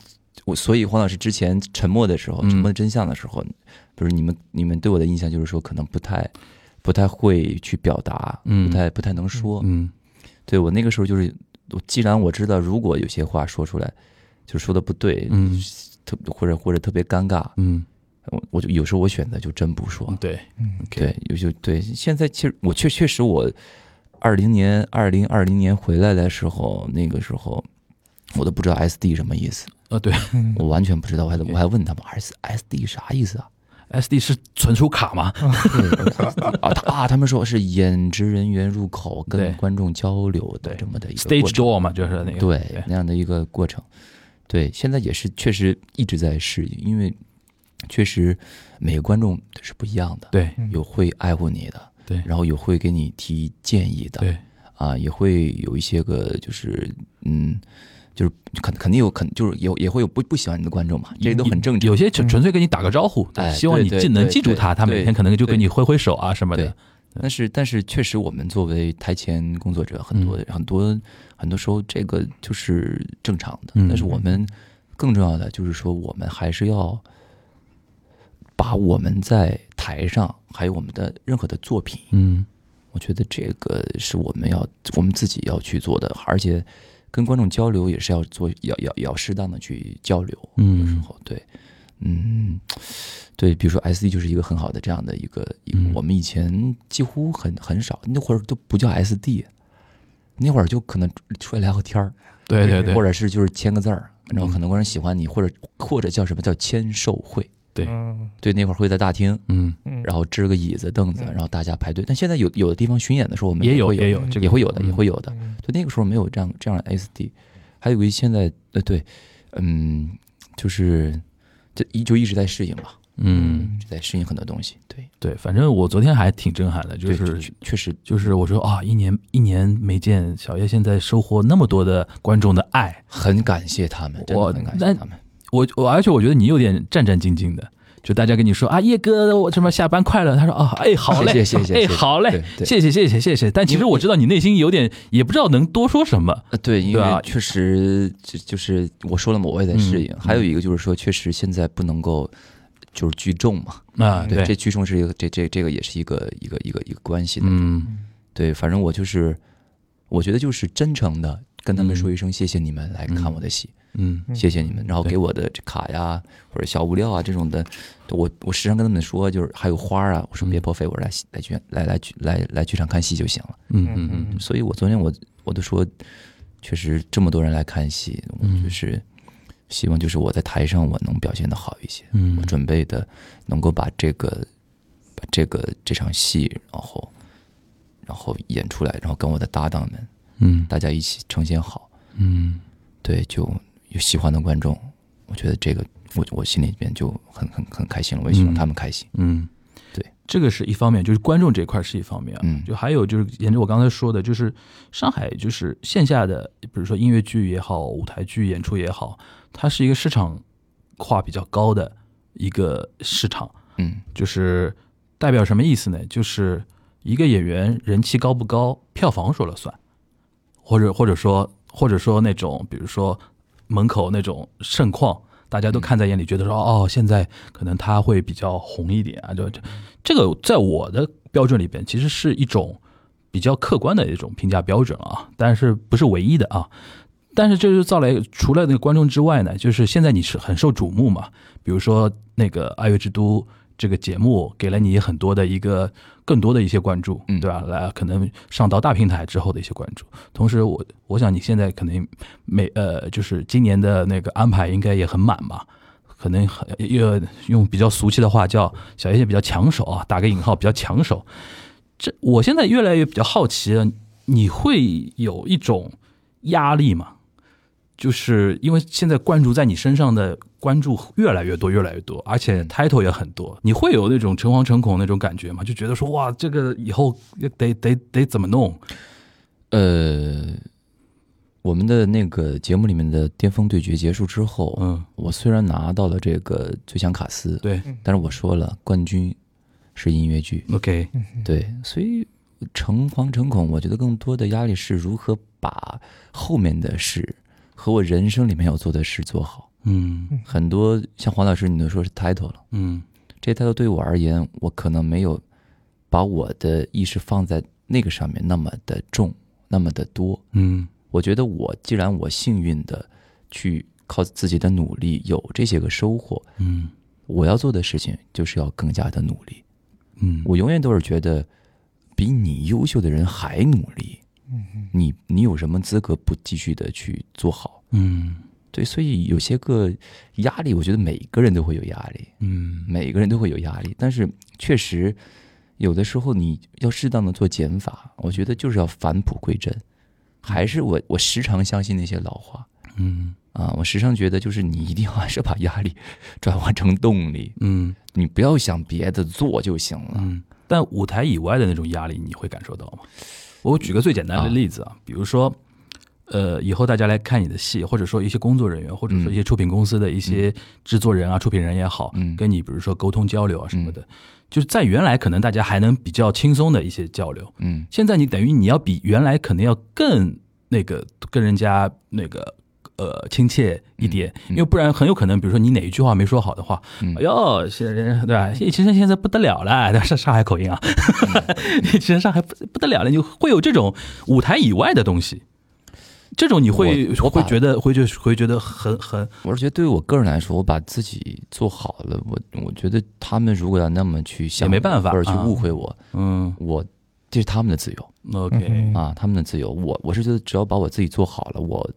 我，所以黄老师之前沉默的时候，嗯沉默的真相的时候，不是你们你们对我的印象就是说可能不太不太会去表达，嗯不太不太能说。嗯对我那个时候就是，我既然我知道如果有些话说出来，就说的不对，嗯特或者或者特别尴尬，嗯，我我就有时候我选择就真不说。对，嗯对，有就对。现在其实我确确实我二零年二零二零年回来的时候，那个时候我都不知道 SD 什么意思，呃，对 我完全不知道，我还我还问他们 S SD 啥意思啊？，SD 是存储卡吗？啊，他啊，他们说是演职人员入口跟观众交流的这么的一个 Stage door 嘛，就是那个对那样的一个过程。对，现在也是确实一直在适应，因为确实每个观众是不一样的，对。有会爱护你的，对。然后有会给你提建议的，对。啊，也会有一些个就是嗯，就是肯肯定有肯就是有也会有不不喜欢你的观众嘛，这都很正常。有些纯纯粹跟你打个招呼，哎希望你记能记住他，他每天可能就跟你挥挥手啊什么的。但是但是确实，我们作为台前工作者，很多、很多很多时候这个就是正常的。嗯但是我们更重要的就是说，我们还是要把我们在台上还有我们的任何的作品，嗯我觉得这个是我们要我们自己要去做的，而且跟观众交流也是要做，要要要适当的去交流。嗯有时候对，嗯，对，比如说 SD 就是一个很好的这样的一个，嗯。我们以前几乎很很少，那会儿都不叫 SD，那会儿就可能出来聊个天儿，对对对，或者是就是签个字儿，然后嗯。很多观众喜欢你，或者或者叫什么叫签售会，对嗯对，那会儿会在大厅。嗯嗯然后支个椅子、凳子，嗯然后大家排队。但现在有有的地方巡演的时候，我们也有也有这个也会有的，嗯也会有的。就，那个时候没有这样这样的 SD，还有一个现在呃对，嗯，就是就一就一直在适应吧，嗯在适应很多东西。对，对，反正我昨天还挺震撼的，就是确确实就是我说啊，一年一年没见小叶，现在收获那么多的观众的爱，很感谢他们，真我的很感谢他们。我我而且我觉得你有点战战兢兢的。就大家跟你说啊，叶哥，我什么下班快乐？他说啊，哎，好嘞，谢谢谢谢哎，好嘞谢谢谢谢谢谢。但其实我知道你内心有点也不知道能多说什么。呃，对，因为确实就就是我说了嘛，我也在适应。嗯还有一个就是说，确实现在不能够就是聚众嘛，啊，对，这聚众是一个这这这个也是一个一个一个一个关系的。嗯对，反正我就是，我觉得就是真诚的跟他们嗯说一声谢谢你们来看我的戏，嗯谢谢你们，然后给我的这卡呀或者小物料啊这种的，我我时常跟他们说，就是还有花啊，我说别破费，我说来来剧院来来剧来来剧场看戏就行了。嗯嗯嗯所以我昨天我我都说，确实这么多人来看戏，就是希望就是我在台上我能表现的好一些，嗯。我准备的能够把这个把这个这场戏，然后然后演出来，然后跟我的搭档们嗯。大家一起呈现好，嗯。对，就有喜欢的观众，我觉得这个我我心里边就很很很开心了，我也希望嗯。他们开心。嗯，对，这个是一方面，就是观众这一块是一方面啊，嗯。就还有就是沿着我刚才说的，就是上海就是线下的，比如说音乐剧也好，舞台剧演出也好，它是一个市场化比较高的一个市场，嗯。就是代表什么意思呢？就是一个演员人气高不高，票房说了算，或者或者说或者说那种，比如说门口那种盛况，大家都看在眼里，觉得说哦，现在可能他会比较红一点啊，就这这个在我的标准里边，其实是一种比较客观的一种评价标准了啊，但是不是唯一的啊。但是这就造来，除了那个观众之外呢，就是现在你是很受瞩目嘛，比如说那个《爱乐之都》这个节目，给了你很多的一个更多的一些关注，嗯对吧？来，可能上到大平台之后的一些关注。同时我，我想你现在可能每呃，就是今年的那个安排应该也很满吧？可能很用用比较俗气的话叫小叶比较抢手啊，打个引号，比较抢手。这我现在越来越比较好奇了，你会有一种压力吗？就是因为现在关注在你身上的关注越来越多，越来越多，而且 title 也很多，你会有那种诚惶诚恐那种感觉吗？就觉得说哇，这个以后得得得怎么弄？呃，我们的那个节目里面的巅峰对决结束之后，嗯，我虽然拿到了这个最强卡司，对。但是我说了，冠军是音乐剧，，OK，对，所以诚惶诚恐，我觉得更多的压力是如何把后面的事和我人生里面要做的事做好。嗯。很多像黄老师你都说是 title 了，嗯。这 title 对我而言，我可能没有把我的意识放在那个上面那么的重，那么的多。嗯。我觉得我既然我幸运的去靠自己的努力有这些个收获，嗯。我要做的事情就是要更加的努力。嗯，我永远都是觉得，比你优秀的人还努力，你你有什么资格不继续的去做好？嗯对，所以有些个压力，我觉得每个人都会有压力，嗯每个人都会有压力。但是确实，有的时候你要适当的做减法，我觉得就是要返璞归真。还是我我时常相信那些老话嗯啊，我时常觉得就是你一定要 还是把压力 转化成动力，嗯你不要想别的，做就行了。嗯。但舞台以外的那种压力，你会感受到吗？我举个最简单的例子啊，比如说，呃，以后大家来看你的戏，或者说一些工作人员，或者说一些出品公司的一些制作人啊、出品人也好，嗯。跟你比如说沟通交流啊什么的，就是在原来可能大家还能比较轻松的一些交流，嗯。现在你等于你要比原来可能要更那个跟人家那个呃亲切一点，因为不然很有可能，比如说你哪一句话没说好的话，嗯哎呦，现在人对吧？其实现在不得了了，对吧？上上海口音啊，其实上海不不得了了，你会有这种舞台以外的东西。这种你会我我会觉得会觉会觉得很很我是觉得对于我个人来说，我把自己做好了，我我觉得他们如果要那么去想，也没办法或者去啊误会我，嗯我这是他们的自由 OK 嗯啊，他们的自由。我我是觉得只要把我自己做好了，我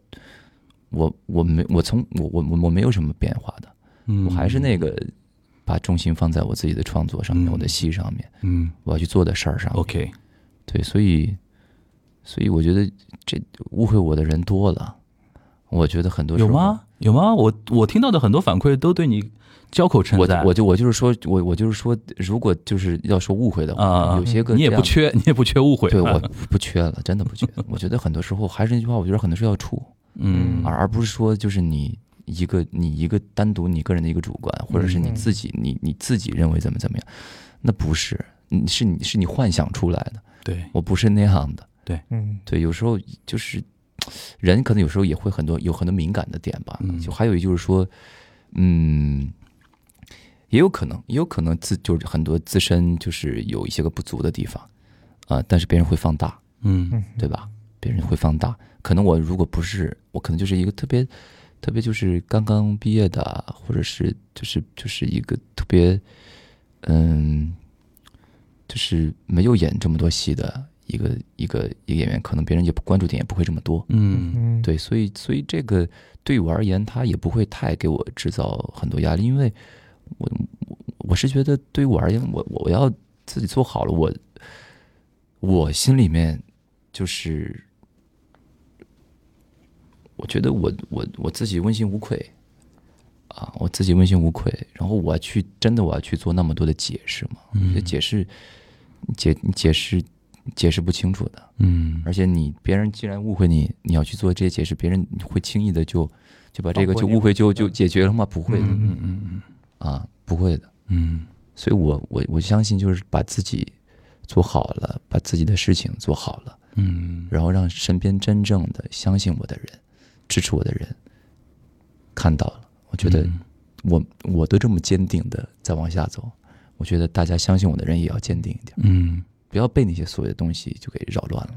我我没我从我我我我没有什么变化的，嗯，我还是那个把重心放在我自己的创作上面，嗯我的戏上面，嗯我要去做的事儿上面。OK 对，所以所以我觉得这误会我的人多了，我觉得很多有吗？有吗？我我听到的很多反馈都对你交口称我赞，我就我就是说，我我就是说，如果就是要说误会的话，啊，有些个你也，不缺，你也不缺误会，对啊我不不缺了，真的不缺。我觉得很多时候还是那句话，我觉得很多时候要处，嗯而而不是说就是你一个你一个单独你个人的一个主观，或者是你嗯自己你你自己认为怎么怎么样，那不是，你是你是你幻想出来的，对，我不是那样的。嗯对，有时候就是人可能有时候也会很多有很多敏感的点吧。嗯就还有就是说，嗯，也有可能，也有可能自就是很多自身就是有一些个不足的地方啊、但是别人会放大，嗯嗯对吧？别人会放大。可能我如果不是，我可能就是一个特别特别就是刚刚毕业的，或者是就是就是一个特别嗯，就是没有演这么多戏的一个一个一个演员，可能别人也不关注点也不会这么多。嗯嗯，对，所以所以这个对于我而言，他也不会太给我制造很多压力，因为我我我是觉得对于我而言，我我要自己做好了，我我心里面就是我觉得我我我自己问心无愧。啊，我自己问心无愧，然后我要去真的我要去做那么多的解释嘛，嗯。解释解解释解释不清楚的。嗯。而且你别人既然误会你，你要去做这些解释，别人会轻易的就就把这个就误会就就解决了吗？不会的、嗯嗯嗯。啊，不会的。嗯。所以我我我相信就是把自己做好了，把自己的事情做好了，嗯。然后让身边真正的相信我的人、支持我的人看到了。我觉得我我都这么坚定的在往下走，我觉得大家相信我的人也要坚定一点，嗯不要被那些所谓的东西就给扰乱了。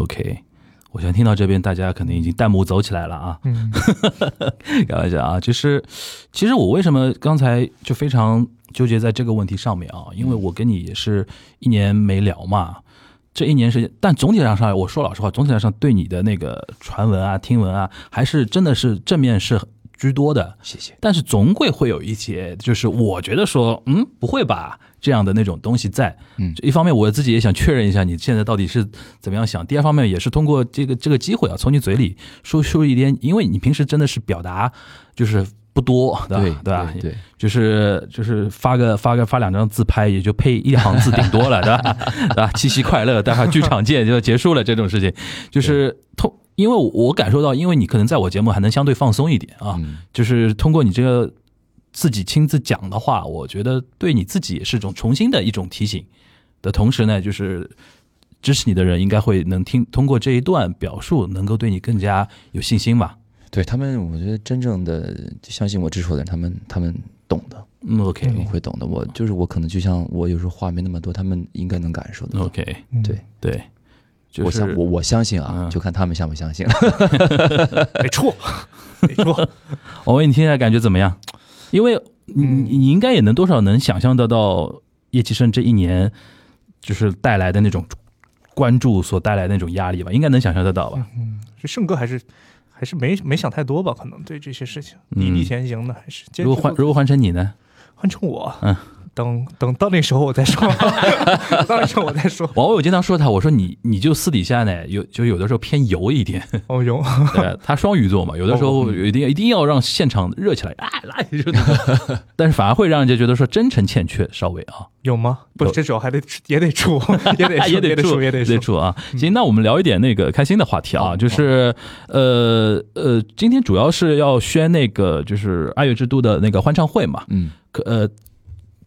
，OK。我想听到这边，大家肯定已经弹幕走起来了啊！嗯，开玩笑啊，就是其实我为什么刚才就非常纠结在这个问题上面啊？因为我跟你也是一年没聊嘛，这一年时间，但总体上上来，我说老实话，总体上对你的那个传闻啊、听闻啊，还是真的是正面是居多的。谢谢。但是总归会有一些，就是我觉得说，嗯，不会吧，这样的那种东西在。嗯一方面我自己也想确认一下你现在到底是怎么样想，第二方面也是通过这个这个机会啊，从你嘴里说出一点，因为你平时真的是表达就是不多，对吧？对对吧？对对就是就是发个发个发两张自拍，也就配一行字顶多了，对吧？对吧？七夕快乐，待会儿剧场见就结束了这种事情，就是通，因为我感受到，因为你可能在我节目还能相对放松一点啊，嗯就是通过你这个自己亲自讲的话，我觉得对你自己也是一种重新的一种提醒的同时呢，就是支持你的人应该会能听通过这一段表述，能够对你更加有信心吧。对他们，我觉得真正的相信我、支持我的人，他们他们懂的，嗯，OK 他们会懂的。我就是我，可能就像我有时候话没那么多，他们应该能感受得到。OK，嗯对，对，就是我相我我相信啊，嗯就看他们相不相信。没错，没错，我问你听起来感觉怎么样？因为你嗯你你应该也能多少能想象得到叶启胜这一年就是带来的那种关注所带来的那种压力吧，应该能想象得到吧？嗯，这胜哥还是还是没没想太多吧？可能对这些事情嗯砥砺前行的，还是如果换如果换成你呢？换成我，嗯，等等到那时候我再说，到那时候我再说。王伟，我经常说他，我说你你就私底下呢，有就有的时候偏油一点，哦油，对，他双鱼座嘛，有的时候一定一定要让现场热起来啊，来就，但是反而会让人家觉得说真诚欠缺，稍微啊，有吗？不，有这主要还得也得出，也得也得出出，也得出。得出啊。行，那我们聊一点那个开心的话题啊，就是呃呃，今天主要是要宣那个就是爱乐之都的那个欢唱会嘛，嗯，可呃。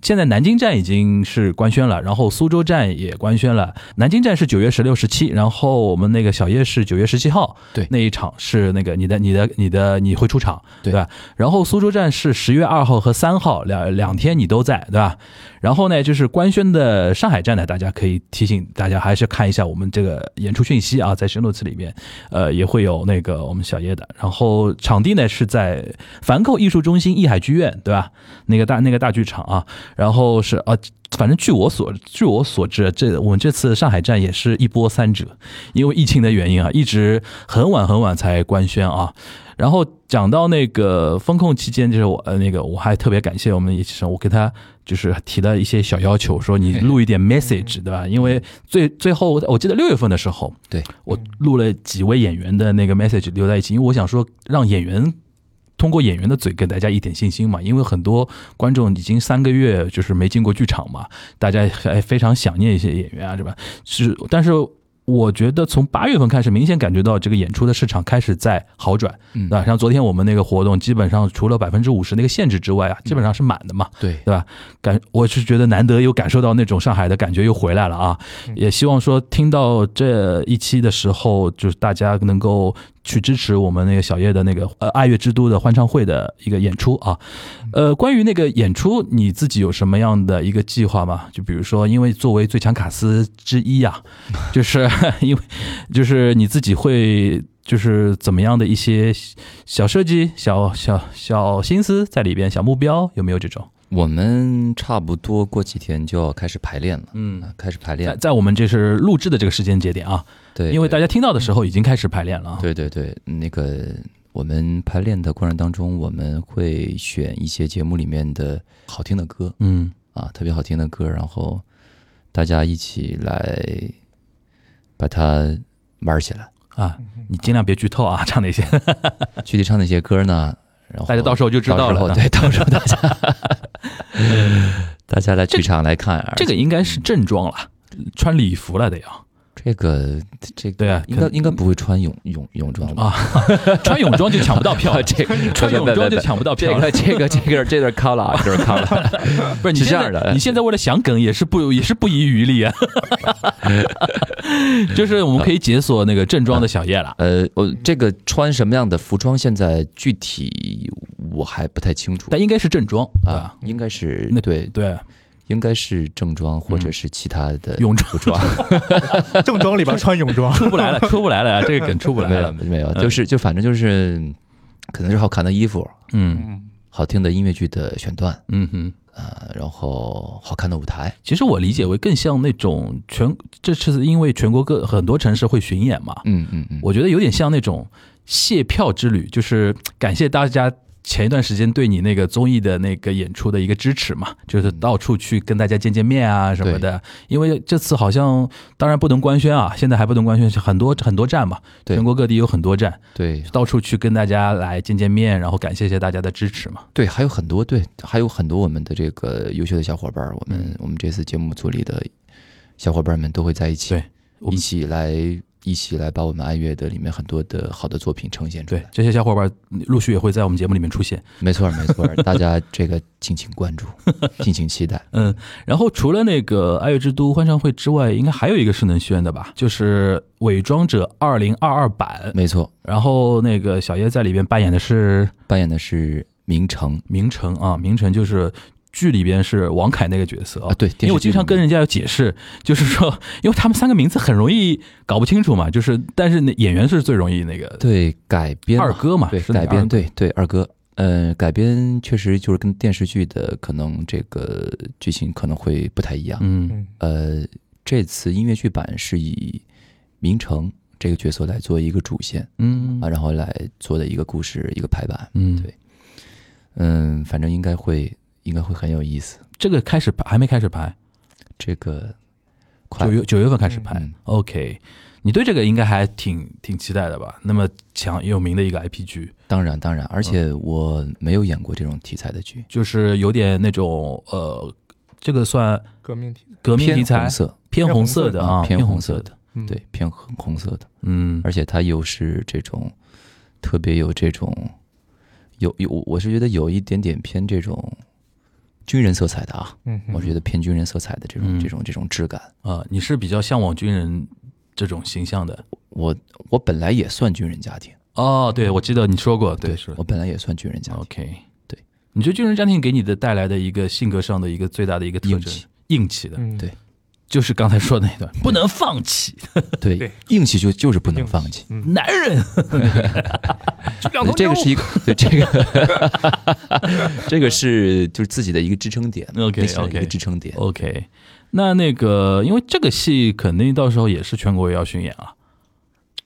现在南京站已经是官宣了，然后苏州站也官宣了。南京站是九月十六、十七，然后我们那个小叶是九月十七号，对那一场是那个你的、你的、你的你会出场，对吧？然后苏州站是十月二号和三号两两天你都在，对吧？然后呢，就是官宣的上海站呢，大家可以提醒大家还是看一下我们这个演出讯息啊，在宣诺词里面，呃，也会有那个我们小叶的。然后场地呢是在凡寇艺术中心艺海剧院，对吧？那个大那个大剧场啊，然后是啊。反正据我所据我所知，这我们这次上海站也是一波三折，因为疫情的原因啊，一直很晚很晚才官宣啊。然后讲到那个风控期间，就是我呃那个我还特别感谢我们叶先生，我给他就是提了一些小要求，说你录一点 message 对吧？因为最最后我记得六月份的时候，对我录了几位演员的那个 message 留在一起，因为我想说让演员。通过演员的嘴给大家一点信心嘛，因为很多观众已经三个月就是没进过剧场嘛，大家还非常想念一些演员啊，是吧？是，但是我觉得从八月份开始，明显感觉到这个演出的市场开始在好转，嗯。对吧？像昨天我们那个活动，基本上除了百分之五十那个限制之外啊，基本上是满的嘛，对，对吧？感我是觉得难得有感受到那种上海的感觉又回来了啊，也希望说听到这一期的时候，就是大家能够去支持我们那个小叶的那个呃爱乐之都的欢唱会的一个演出啊。呃，关于那个演出，你自己有什么样的一个计划吗？就比如说，因为作为最强卡司之一啊，就是因为就是你自己会。就是怎么样的一些小设计、小小小心思在里边，小目标有没有这种？我们差不多过几天就要开始排练了，嗯啊，开始排练。在我们这是录制的这个时间节点啊，对，因为大家家听到的时候已经开始排练了啊。对对对，那个我们排练的过程当中，我们会选一些节目里面的好听的歌嗯，啊，特别好听的歌，然后大家一起来把它玩起来。啊，你尽量别剧透啊，唱哪些，具体唱哪些歌呢？然后大家到时候就知道了。对，到时候大家大家来剧场来看。这个应该是正装了，穿礼服了得要这个这个对啊应该应该不会穿泳泳泳装吧？啊，穿泳装就抢不到票，这个穿泳装就抢不到票了。个这个这个这段卡了啊，这段卡了。不是你是这样的你现在为了想梗也是不也是不遗余力啊。就是我们可以解锁那个正装的小叶了。呃，我这个穿什么样的服装，现在具体我还不太清楚但应该是正装啊啊，，应该是那对，对，应该是正装或者是其他的泳装服装。正装里边穿泳装，出不来了，出不来了，这个梗出不来没有了。没有，就是就反正就是，可能是好看的衣服，嗯嗯，好听的音乐剧的选段，嗯哼。呃，然后好看的舞台，其实我理解为更像那种全，这次因为全国各很多城市会巡演嘛，嗯嗯嗯，我觉得有点像那种谢票之旅，就是感谢大家前一段时间对你那个综艺的那个演出的一个支持嘛，就是到处去跟大家见见面啊什么的。因为这次好像当然不能官宣啊，现在还不能官宣，很多很多站嘛，对全国各地有很多站，对到处去跟大家来见见面，然后感谢一下大家的支持嘛。对，还有很多对，还有很多我们的这个优秀的小伙伴儿，我们我们这次节目组里的小伙伴们都会在一起，对一起来一起来把我们爱乐的里面很多的好的作品呈现出来。，对这些小伙伴陆续也会在我们节目里面出现。没错没错，大家这个敬请关注，敬请期待。嗯，然后除了那个《爱乐之都》欢唱会之外，应该还有一个是能宣的吧？就是《伪装者二零二二版》，没错，然后那个小叶在里边扮演的是扮演的是明成明成啊，明成就是剧里边是王凯那个角色啊啊，。对，因为我经常跟人人家要解释，就是说，因为他们三个名字很容易搞不清楚嘛，就是但是那演员是最容易那个对改编二哥嘛，对改编，对对二哥。呃，改编确实就是跟电视剧的可能这个剧情可能会不太一样。嗯嗯呃，这次音乐剧版是以明成这个角色来做一个主线嗯啊，然后来做的一个故事一个排版。嗯，对嗯，反正应该会应该会很有意思。这个开始排还没开始排，这个快。九月九月份开始排。嗯。OK，你对这个应该还挺挺期待的吧？那么强有名的一个 IP 剧，当然当然，而且我没有演过这种题材的剧，就是有点那种呃，这个算革命题材，革命题材？红，色。偏红色的啊，偏红红色的，嗯，对，偏红红色的，嗯，而且它又是这种特别有这种有有，我是觉得有一点点偏这种军人色彩的啊，嗯，我觉得偏军人色彩的这种、嗯。这种这种质感。啊，你是比较向往军人这种形象的？我我本来也算军人家庭，哦。对，我记得你说过，对，是。我本来也算军人家庭，OK，对。你觉得军人家庭给你的带来的一个性格上的一个最大的一个特征？硬气，硬气的，嗯。对就是刚才说的那段，不能放弃，对，对硬气就就是不能放弃。男人。这个是一个，对这个，这个是就是自己的一个支撑点 OK，OK 个支撑点。OK，那那个，因为这个戏肯定到时候也是全国要巡演啊。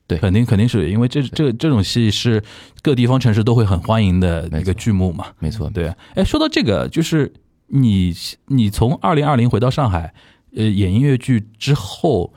对。肯定肯定是因为这这这种戏是各地方城市都会很欢迎的一个剧目嘛。没错，对，哎，说到这个，就是你你从二零二零回到上海，呃，演音乐剧之后，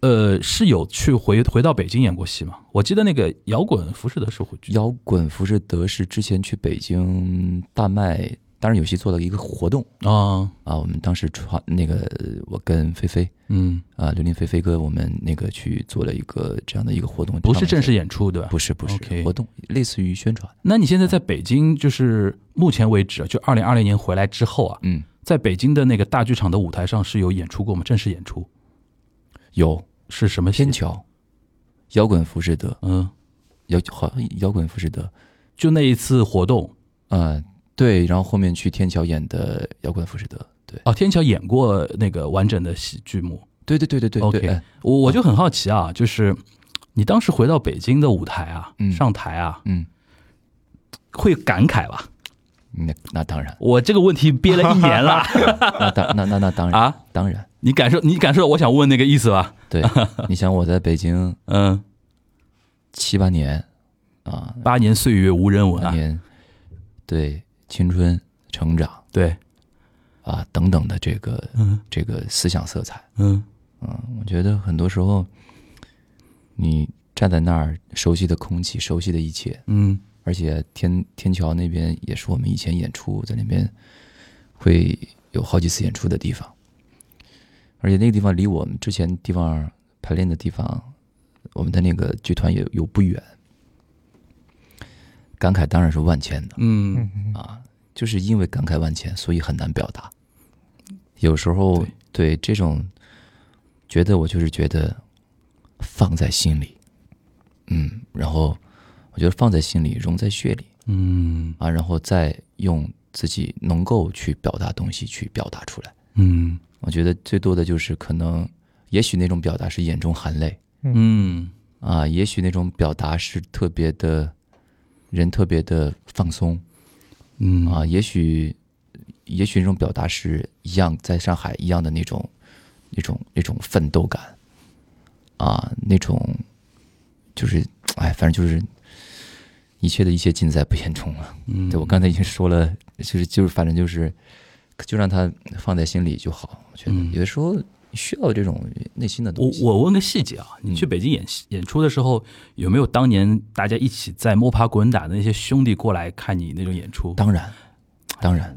呃，是有去回回到北京演过戏吗？我记得那个摇滚浮士德是回去摇滚浮士德是之前去北京大麦，当然有戏做了一个活动啊，啊。我们当时传那个，我跟菲菲嗯，啊，刘林菲菲哥，我们那个去做了一个这样的一个活动，不是正式演，出对吧？不是不是活动，类似于宣传。那你现在在北京，就是目前为止，就二零二零年回来之后啊，嗯，在北京的那个大剧场的舞台上是有演出过吗？正式演出？有。是什么戏？天？桥，摇滚浮士德，嗯，摇好摇滚浮士德，就那一次活动？嗯，对，然后后面去天桥演的摇滚浮士德，对，哦，天桥演过那个完整的戏剧目。对对对对对 OK，对，哎。我我就很好奇啊，就是你当时回到北京的舞台啊，嗯。上台啊，嗯，会感慨吧？那那当然，我这个问题憋了一年了。那当那那那当然啊！当然，你感受你感受到我想问那个意思吧？对，你想我在北京 嗯，七八年啊，八年岁月无人闻啊，八年，对青春成长。对，啊等等的这个嗯。这个思想色彩，嗯。嗯，我觉得很多时候，你站在那儿，熟悉的空气，熟悉的一切，嗯而且天天桥那边也是我们以前演出在那边会有好几次演出的地方，而且那个地方离我们之前地方排练的地方，我们的那个剧团也有不远，感慨当然是万千的嗯啊，就是因为感慨万千，所以很难表达。有时候对这种觉得，我就是觉得放在心里，嗯，然后我觉得放在心里，融在血里。嗯。啊，然后再用自己能够去表达东西去表达出来。嗯。我觉得最多的就是可能，也许那种表达是眼中含泪嗯啊，也许那种表达是特别的，人特别的放松嗯。啊，也许，也许那种表达是一样，在上海一样的那种，那种那种奋斗感。啊，那种就是哎，反正就是一切的一切尽在不言中了。嗯，对我刚才已经说了，就是就是反正就是，就让他放在心里就好。我觉得嗯有的时候需要这种内心的我东西。我问个细节啊，你去北京演戏演出的时候，有没有当年大家一起在摸爬滚打的那些兄弟过来看你那种演出？当然，当然，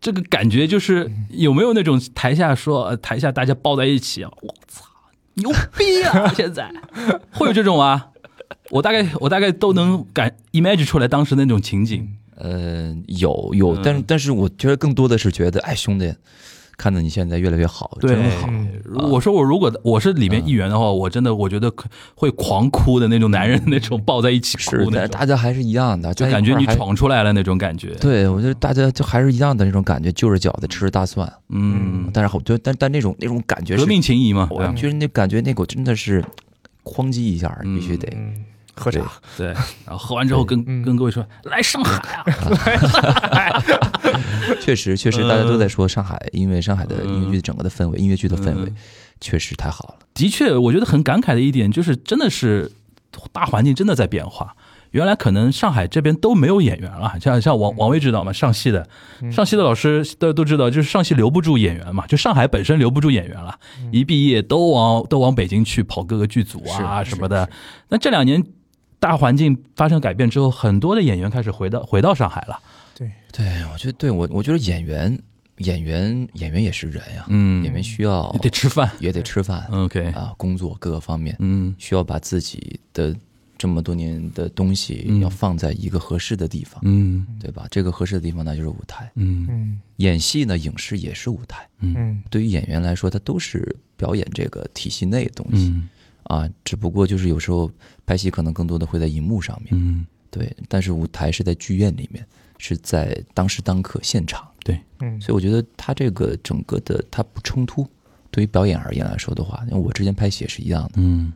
这个感觉就是有没有那种台下说，呃台下大家抱在一起啊，我操，牛逼啊！现在会有这种啊？我大概我大概都能感 imagine 出来当时那种情景。呃，有有，嗯但是但是我觉得更多的是觉得，哎，兄弟，看着你现在越来越好，真好。我说我如果我是里面一员的话，我真的我觉得会狂哭的那种男人，那种抱在一起哭，的，大家还是一样的，就感觉你。闯出来了那种感觉。，对，我觉得大家就还是一样的那种感觉，就着饺子吃着大蒜。嗯，但是我觉得，但但那种那种感觉是革命情谊嘛，我觉得那感觉那个真的是哐叽一下，必须得。嗯，喝茶，对，然后喝完之后跟嗯跟各位说来上海啊，确实，确实，大家都在说上海，因为上海的嗯音乐剧整个的氛围，音乐剧的氛围嗯确实太好了。的确，我觉得很感慨的一点就是，真的是大环境真的在变化。原来可能上海这边都没有演员了，像像王王威知道吗？上戏的，上戏的老师都都知道，就是上戏留不住演员嘛，就上海本身留不住演员了，一毕业都往都往北京去跑各个剧组啊什么的。那这两年大环境发生改变之后，很多的演员开始回到回到上海了。对，对，我觉得，对我，我觉得演员，演员，演员也是人呀，嗯演员需要你得吃饭。也得吃饭 OK，啊，工作各个方面，嗯需要把自己的这么多年的东西嗯。要放在一个合适的地方，嗯。对吧？这个合适的地方那就是舞台。嗯。嗯演戏呢，影视也是舞台。嗯。对于演员来说，它都是表演这个体系内的东西。嗯。啊，只不过就是有时候拍戏可能更多的会在荧幕上面，嗯，对，但是舞台是在剧院里面，是在当时当刻现场，对，嗯。所以我觉得它这个整个的它不冲突。对于表演而言来说的话，因为我之前拍戏也是一样的，嗯。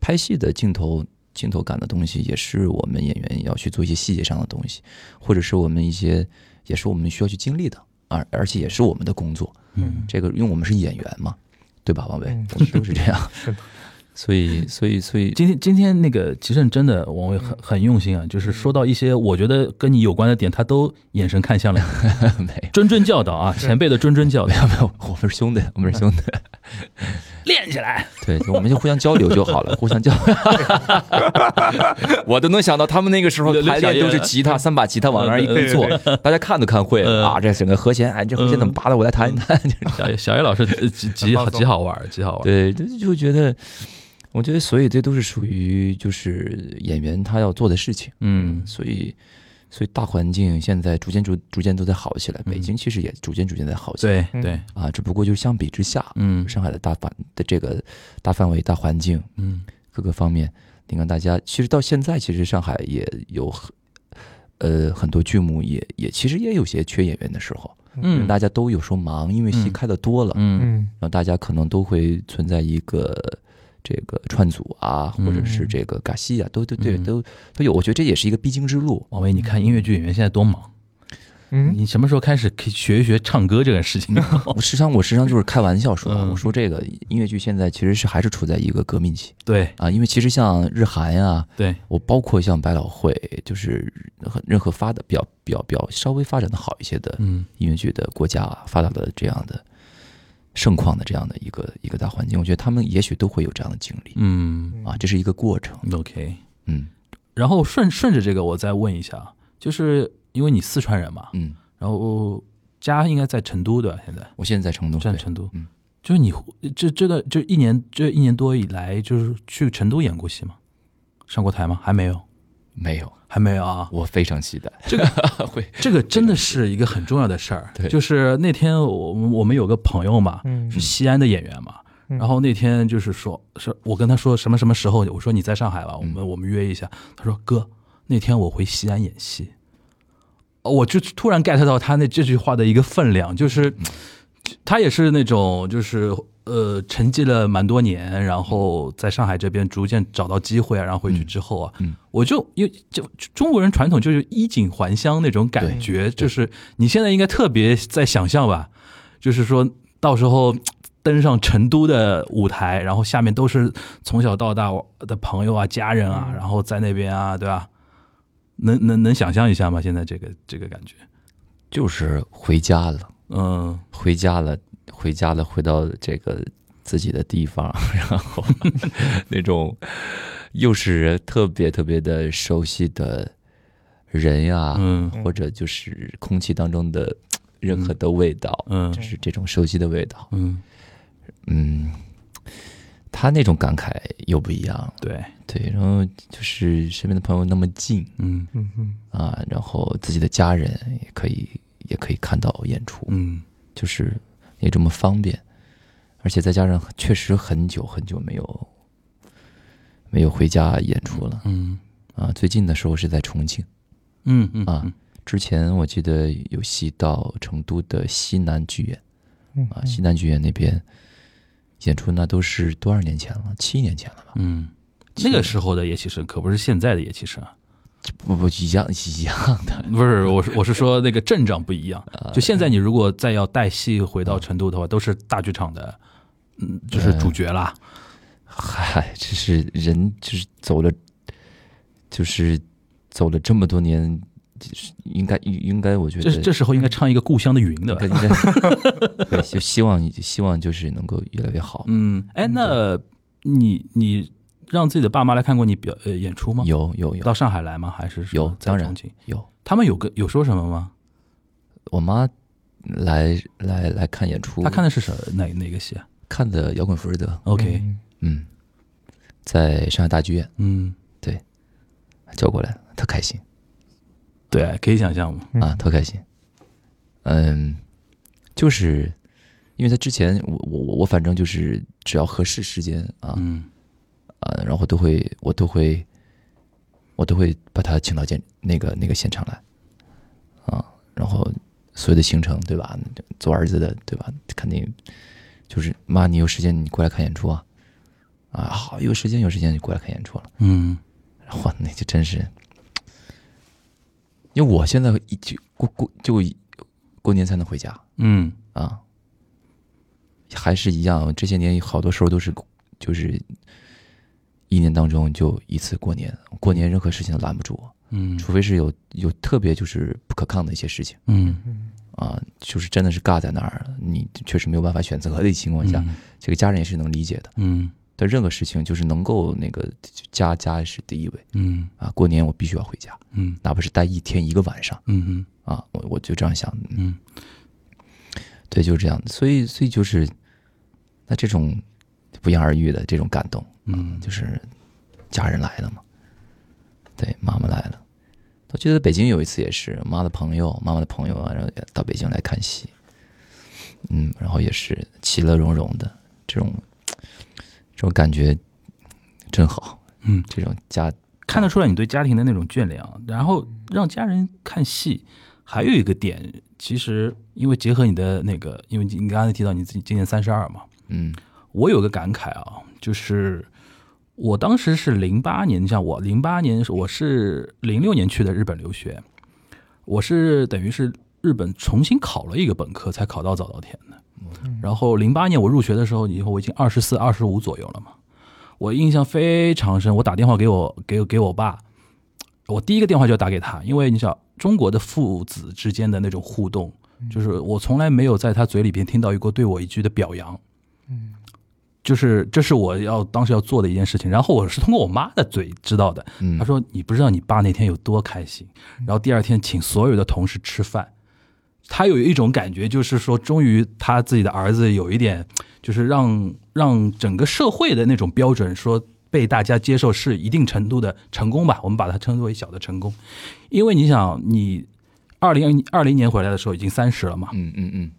拍戏的镜头镜头感的东西，也是我们演员要去做一些细节上的东西，或者是我们一些也是我们需要去经历的，而而且也是我们的工作。嗯这个因为我们是演员嘛，对吧，王伟嗯？我们都是这样，是的，所以所以所以 今天今天那个齐胜真的王伟很很用心啊，就是说到一些我觉得跟你有关的点，他都眼神看向了。谆谆教导啊，前辈的谆谆教导没，有没有，我们是兄弟，我们是兄弟，练起来。对，我们就互相交流就好了，互相交流。我都能想到他们那个时候排练都是吉他，三把吉他往那儿一对坐，大家看都看会了啊！这整个和弦，哎，这和弦怎么扒的？我来弹一弹。小小叶老师呃极极好好玩，极好玩。对，就就觉得，我觉得，所以这都是属于就是演员他要做的事情。嗯所以，所以大环境现在逐渐逐逐渐都在好起来，嗯。北京其实也逐渐逐渐在好起来。对对，啊，只不过就是相比之下，嗯。上海的大范的这个大范围、大环境嗯。各个方面，你看大家其实到现在，其实上海也有很呃很多剧目也也其实也有些缺演员的时候，嗯。大家都有时候忙，因为戏嗯。开的多了，嗯。嗯。然后大家可能都会存在一个这个串组啊，或者是这个嘎西啊，都都对嗯。都都有。我觉得这也是一个必经之路。王威，你看音乐剧演员现在多忙，嗯，你什么时候开始可以学一学唱歌这个事情？我时常我时常就是开玩笑说，嗯。我说这个音乐剧现在其实是还是处在一个革命期。对。啊，因为其实像日韩呀、对，我包括像百老汇，就是任何任何发的比较比较比较稍微发展的好一些的嗯。音乐剧的国家啊，发达的这样的盛况的这样的一个一个大环境，我觉得他们也许都会有这样的经历嗯啊，这是一个过程。，OK。嗯然后顺顺着这个，我再问一下，就是因为你四川人嘛，嗯，然后家应该在成都对吧？现在我现在在成都，对在成都，嗯，就是你这这个这一年这一年多以来，就是去成都演过戏吗？上过台吗？还没有，没有，还没有啊。我非常期待。这个 会。这个真的是一个很重要的事儿。对。就是那天我们我们有个朋友嘛，嗯。是西安的演员嘛，嗯。然后那天就是说，是我跟他说什么什么时候，我说你在上海吧，我们嗯我们约一下。他说哥，那天我回西安演戏，哦我就突然 get 到他那这句话的一个分量，就是他也是那种就是呃沉寂了蛮多年，然后在上海这边逐渐找到机会啊，然后回去之后啊，嗯我就因为就中国人传统就是衣锦还乡那种感觉，就是你现在应该特别在想象吧，就是说到时候。登上成都的舞台，然后下面都是从小到大的朋友啊、家人啊，然后在那边啊，对吧？能能能想象一下吗？现在这个这个感觉，就是回家了，嗯回家了，回家了，回到这个自己的地方，然后 那种又是特别特别的熟悉的人呀，嗯。或者就是空气当中的任何的味道，嗯。就是这种熟悉的味道，嗯，嗯，他那种感慨又不一样，对，对，然后就是身边的朋友那么近嗯。嗯嗯啊，然后自己的家人也可以也可以看到演出，嗯。就是也这么方便，而且再加上确实很久很久没有没有回家演出了嗯啊。最近的时候是在重庆嗯嗯啊，之前我记得有戏到成都的西南剧院嗯啊，西南剧院那边演出，那都是多少年前了？七年前了吧？嗯，那个时候的叶启生可不是现在的叶启生啊，不不一样一样的，不是，我是我是说那个阵仗不一样。就现在你如果再要带戏回到成都的话，都是大剧场的，嗯，就是主角啦。嗨，这是人就是走了，就是走了这么多年，就是应该应该，我觉得这这时候应该唱一个《故乡的云》的 对，就希望希望就是能够越来越好。嗯，哎，那你你让自己的爸妈来看过你表呃演出吗？有有有到上海来吗？还是有，当然在重庆？有。他们有个有说什么吗？我妈来来来看演出，她看的是什哪哪个戏啊看的摇滚福瑞德，？OK，嗯，在上海大剧院嗯，对叫过来，特开心对，可以想象嘛。啊，特开心。嗯，就是因为他之前我我我我反正就是只要合适时间啊嗯啊，然后都会我都会我都会把他请到现那个那个现场来啊，然后所有的行程对吧？做儿子的对吧？肯定就是妈，你有时间你过来看演出啊啊，好，有时间有时间就过来看演出了。嗯哇，那就真是，因为我现在一就过过就过年才能回家嗯啊，还是一样，这些年好多时候都是就是一年当中就一次过年，过年任何事情都拦不住我，嗯除非是有有特别就是不可抗的一些事情嗯啊，就是真的是尬在那儿了，你确实没有办法选择的情况下，这个家人也是能理解的。嗯但任何事情就是能够那个家家是第一位嗯啊，过年我必须要回家。嗯哪怕是待一天一个晚上嗯嗯啊，我我就这样想，嗯对，就是这样。所以，所以就是那这种不言而喻的这种感动，嗯。就是家人来了嘛，对，妈妈来了。我记得北京有一次也是妈的朋友，妈妈的朋友啊，然后也到北京来看戏，嗯，然后也是其乐融融的这种这种感觉真好，嗯，这种家看得出来你对家庭的那种眷恋啊。然后让家人看戏，还有一个点，其实因为结合你的那个，因为你刚才提到你自己今年三十二嘛，嗯我有个感慨啊，就是我当时是零八年，你像我零八年，我是零六年去的日本留学，我是等于是日本重新考了一个本科，才考到早稻田的。然后零八年我入学的时候，以后我已经二十四、二十五左右了嘛。我印象非常深，我打电话给我给给我爸，我第一个电话就打给他，因为你想中国的父子之间的那种互动，就是我从来没有在他嘴里边听到过对我一句的表扬。嗯，就是这是我要当时要做的一件事情。然后我是通过我妈的嘴知道的，嗯她说你不知道你爸那天有多开心，然后第二天请所有的同事吃饭。他有一种感觉，就是说，终于他自己的儿子有一点，就是让让整个社会的那种标准说被大家接受是一定程度的成功吧，我们把它称之为小的成功。因为你想，你二零二零年回来的时候已经三十了嘛，嗯嗯嗯，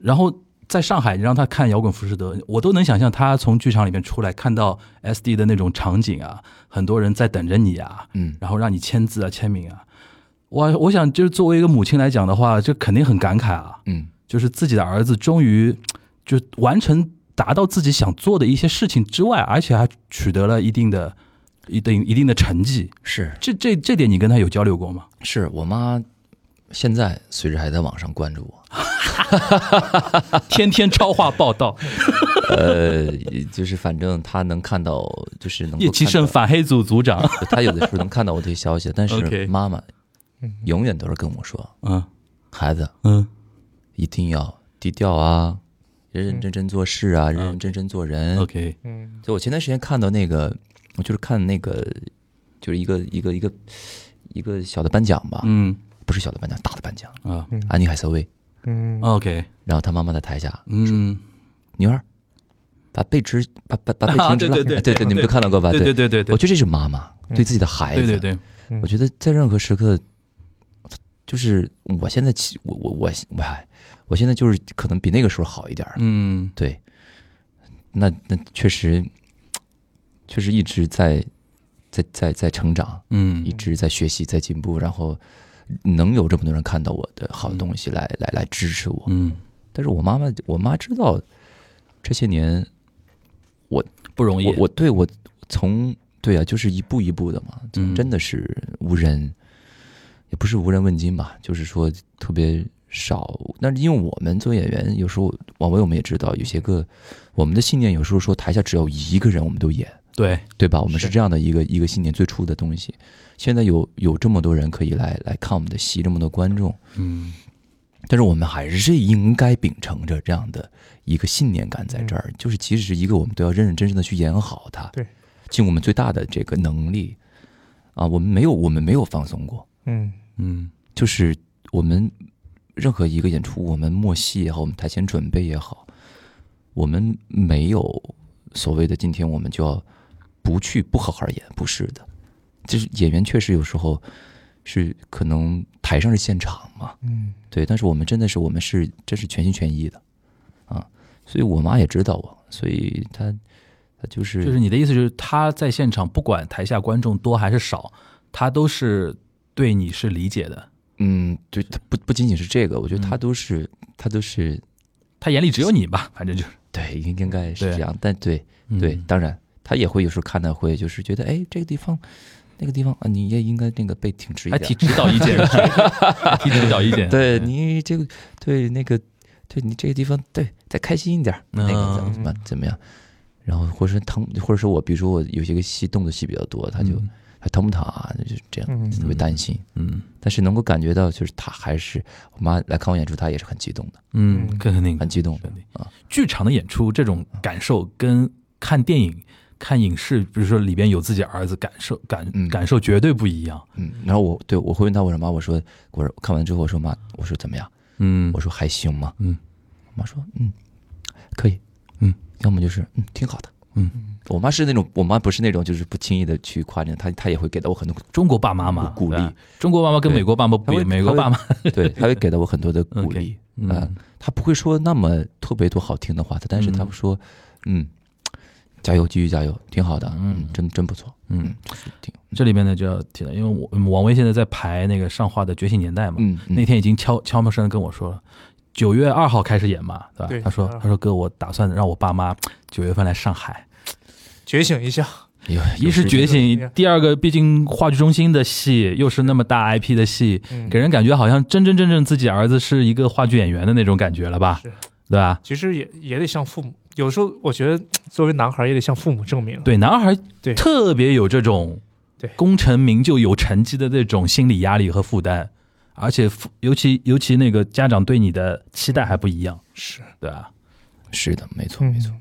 然后在上海，你让他看摇滚浮士德，我都能想象他从剧场里面出来，看到 SD 的那种场景啊，很多人在等着你啊，嗯然后让你签字啊、签名啊。我我想，就是作为一个母亲来讲的话，这肯定很感慨啊。嗯就是自己的儿子终于就完成达到自己想做的一些事情之外，而且还取得了一定的一定一定的成绩。是这这这点你跟他有交流过吗？是我妈现在随时还在网上关注我，天天超话报道，呃，就是反正他能看到，就是能叶奇胜反黑组组长。他有的时候能看到我这些消息，但是妈妈永远都是跟我说，嗯。孩子嗯。一定要低调啊，认认真真做事啊，认认真真做人。，OK，嗯。就我前段时间看到那个，我就是看那个，就是一个一个一个一个小的颁奖吧，嗯。不是小的颁奖，大的颁奖，啊。安妮海瑟薇，嗯，OK，然后他妈妈在台下，嗯，女儿把背直，把把把背直 了，对对对哎对对，你们都看到过吧？对对对。对对我觉得这是妈妈对自己的孩子，对对对，我觉得在任何时刻，就是我现在起，我我我我还，我现在就是可能比那个时候好一点。嗯。对，那那确实，确实一直在在在在成长，嗯。一直在学习，在进步，然后能有这么多人看到我的好东西来来来支持我。嗯，但是我妈妈，我妈知道这些年我不容易我，我对我从对啊，就是一步一步的嘛，嗯真的是无人，也不是无人问津吧，就是说特别少。那因为我们做演员，有时候王威我们也知道，有些个我们的信念，有时候说台下只有一个人，我们都演，对，对吧？我们是是这样的一个一个信念，最初的东西。现在有有这么多人可以来来看我们的戏，这么多观众，嗯。但是我们还是应该秉承着这样的一个信念感在这儿，就是即使是一个，我们都要认认真真的去演好它，对，尽我们最大的这个能力，啊，我们没有，我们没有放松过，嗯。嗯。就是我们任何一个演出，我们默戏也好，我们台前准备也好，我们没有所谓的今天我们就要不去不好好演，不是的，就是演员确实有时候是可能台上是现场嘛，嗯。对，但是我们真的是我们是真是全心全意的，啊，所以我妈也知道我，所以她她就是就是你的意思就是她在现场不管台下观众多还是少，她都是对你是理解的，嗯，对，她不不仅仅是这个，我觉得她嗯。都是她都是他眼里只有你吧，反正就是。对，应应该是这样，但对对，嗯。当然她也会有时候看到会就是觉得哎这个地方那个地方啊你也应该那个被挺直一点，还提指导意见，提指导意见，对你这个对那个对你这个地方对再开心一点儿，那个怎么怎么怎么样，然后或者是疼，或者是我比如说我有些个戏动作戏比较多，他就嗯。还疼不疼啊，就是这样嗯。特别担心，嗯。但是能够感觉到就是他还是我妈来看我演出，她也是很激动的，嗯，肯定。很激动的肯定啊。剧场的演出这种感受跟看电影、看影视，比如说里边有自己儿子，感受感嗯。感受绝对不一样。嗯，然后我对我会问他我说妈，我说我说看完之后我说妈，我说怎么样？嗯。我说还行吗？嗯。我妈说嗯可以，嗯，要么就是嗯挺好的。嗯，我妈是那种，我妈不是那种，就是不轻易的去夸奖她，她也会给到我很多中国爸妈嘛，鼓励。中国爸妈跟美国爸妈不一样，美国爸妈对，她会给到我很多的鼓励。嗯。啊他不会说那么特别多好听的话，他但是她会说，嗯，加油，继续加油，挺好的，嗯。嗯，真真不错，嗯。挺，这里边呢就要提了，因为我嗯王威现在在排那个上画的《觉醒年代》嘛，嗯，嗯。那天已经悄悄没声地跟我说了，九月二号开始演嘛，对吧？对他说他说哥，我打算让我爸妈九月份来上海，觉醒一下，有一是觉醒，第二个毕竟话剧中心的戏又是那么大 IP 的戏，嗯。给人感觉好像真真正正自己儿子是一个话剧演员的那种感觉了吧是？对吧？其实也也得像父母，有时候我觉得作为男孩也得向父母证明。对，男孩对特别有这种对功成名就、有成绩的这种心理压力和负担，而且父尤其尤其那个家长对你的期待还不一样，是，对吧？是的，没错嗯没错。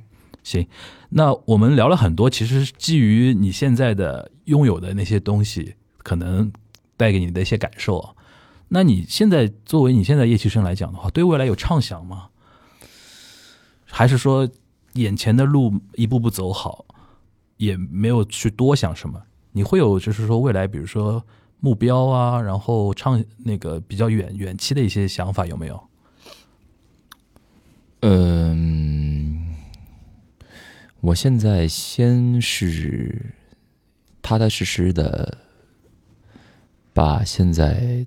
行，那我们聊了很多，其实基于你现在的拥有的那些东西，可能带给你的一些感受啊。那你现在作为你现在叶其生来讲的话，对未来有畅想吗？还是说眼前的路一步步走好，也没有去多想什么？你会有就是说未来，比如说目标啊，然后唱那个比较远远期的一些想法有没有？嗯，我现在先是踏踏实实的把现在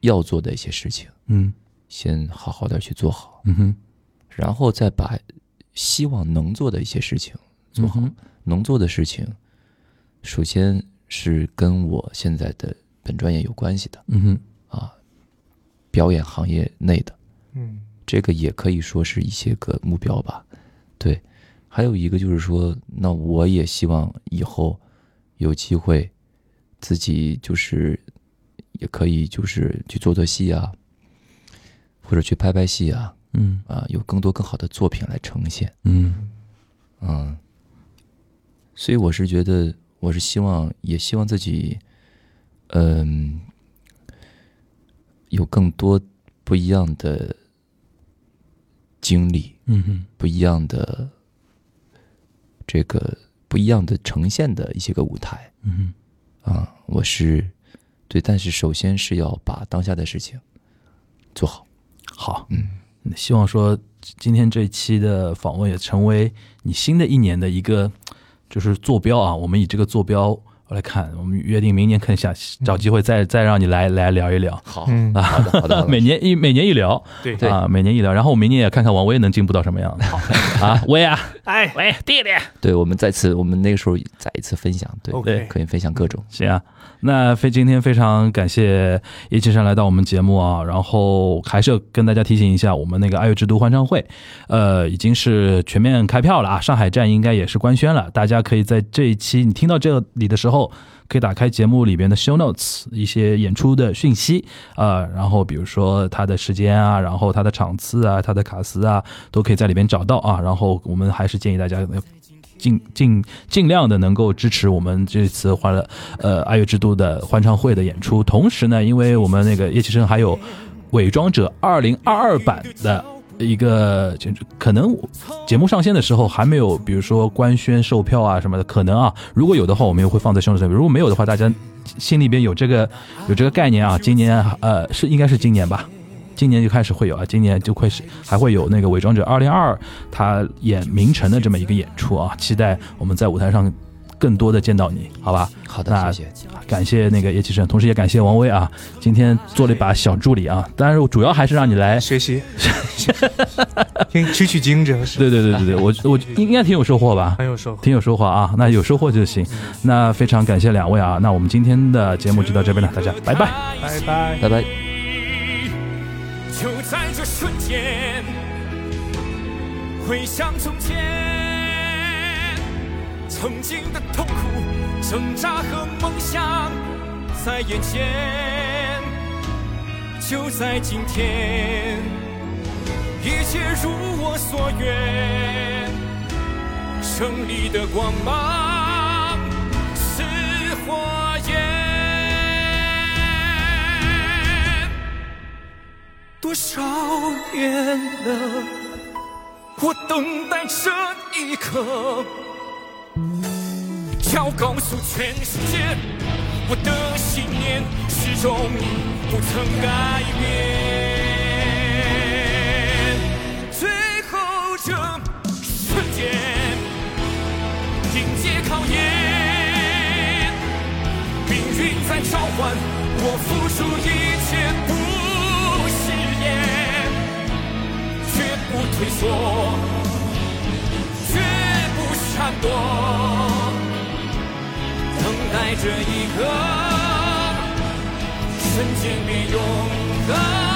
要做的一些事情嗯先好好的去做好，嗯哼，然后再把希望能做的一些事情做好。嗯能做的事情，首先是跟我现在的本专业有关系的嗯哼，啊，表演行业内的。嗯这个也可以说是一些个目标吧。对，还有一个就是说，那我也希望以后有机会自己就是也可以就是去做做戏啊，或者去拍拍戏啊，嗯啊，有更多更好的作品来呈现。嗯嗯，所以我是觉得，我是希望，也希望自己，嗯，有更多不一样的经历，嗯哼。不一样的这个不一样的呈现的一些个舞台嗯啊，我是对，但是首先是要把当下的事情做好。好，嗯，希望说今天这一期的访问也成为你新的一年的一个就是坐标啊。我们以这个坐标来看，我们约定明年看下找机会再再让你来来聊一聊。好。嗯。好的，好的，好的每年一每年一聊，对。对。啊，每年一聊，然后我明年也看看王威能进步到什么样好。啊，威啊，哎。喂，弟弟，对，我们再次，我们那个时候再一次分享，对 OK 可以分享各种。行啊，那非今天非常感谢叶先生来到我们节目啊，然后还是要跟大家提醒一下，我们那个爱乐之都欢唱会，呃，已经是全面开票了啊，上海站应该也是官宣了，大家可以在这一期你听到这里的时候。可以打开节目里边的 show notes，一些演出的讯息啊、然后比如说它的时间啊，然后它的场次啊，它的卡司啊，都可以在里边找到啊。然后我们还是建议大家尽尽尽量的能够支持我们这次欢乐呃爱乐之都的欢唱会的演出。同时呢，因为我们那个叶启生还有《伪装者》二零二二版的一个，可能节目上线的时候还没有，比如说官宣售票啊什么的，可能啊，如果有的话，我们也会放在宣传上面；如果没有的话，大家心里边有这个有这个概念啊。今年呃是应该是今年吧。今年就开始会有啊，今年就会是还会有那个《伪装者二零二》他演明晨的这么一个演出啊，期待我们在舞台上更多的见到你，好吧？好那的，谢谢。感谢那个叶启胜，同时也感谢王威啊，今天做了一把小助理啊，当然主要还是让你来，学习，听取取经，这个是对对对对对，我我应该挺有收获吧，很有收获。挺有收获啊，那有收获就行。那非常感谢两位啊，那我们今天的节目就到这边了，大家拜拜。拜拜。拜拜。就在这瞬间，回想从前，曾经的痛苦、挣扎和梦想在眼前。就在今天，一切如我所愿，胜利的光芒是火焰。多少年了，我等待这一刻，要告诉全世界，我的信念始终不曾改变。最后这瞬间，迎接考验，命运在召唤我，付出一切不退缩，绝不闪躲，等待着一个瞬间变勇敢。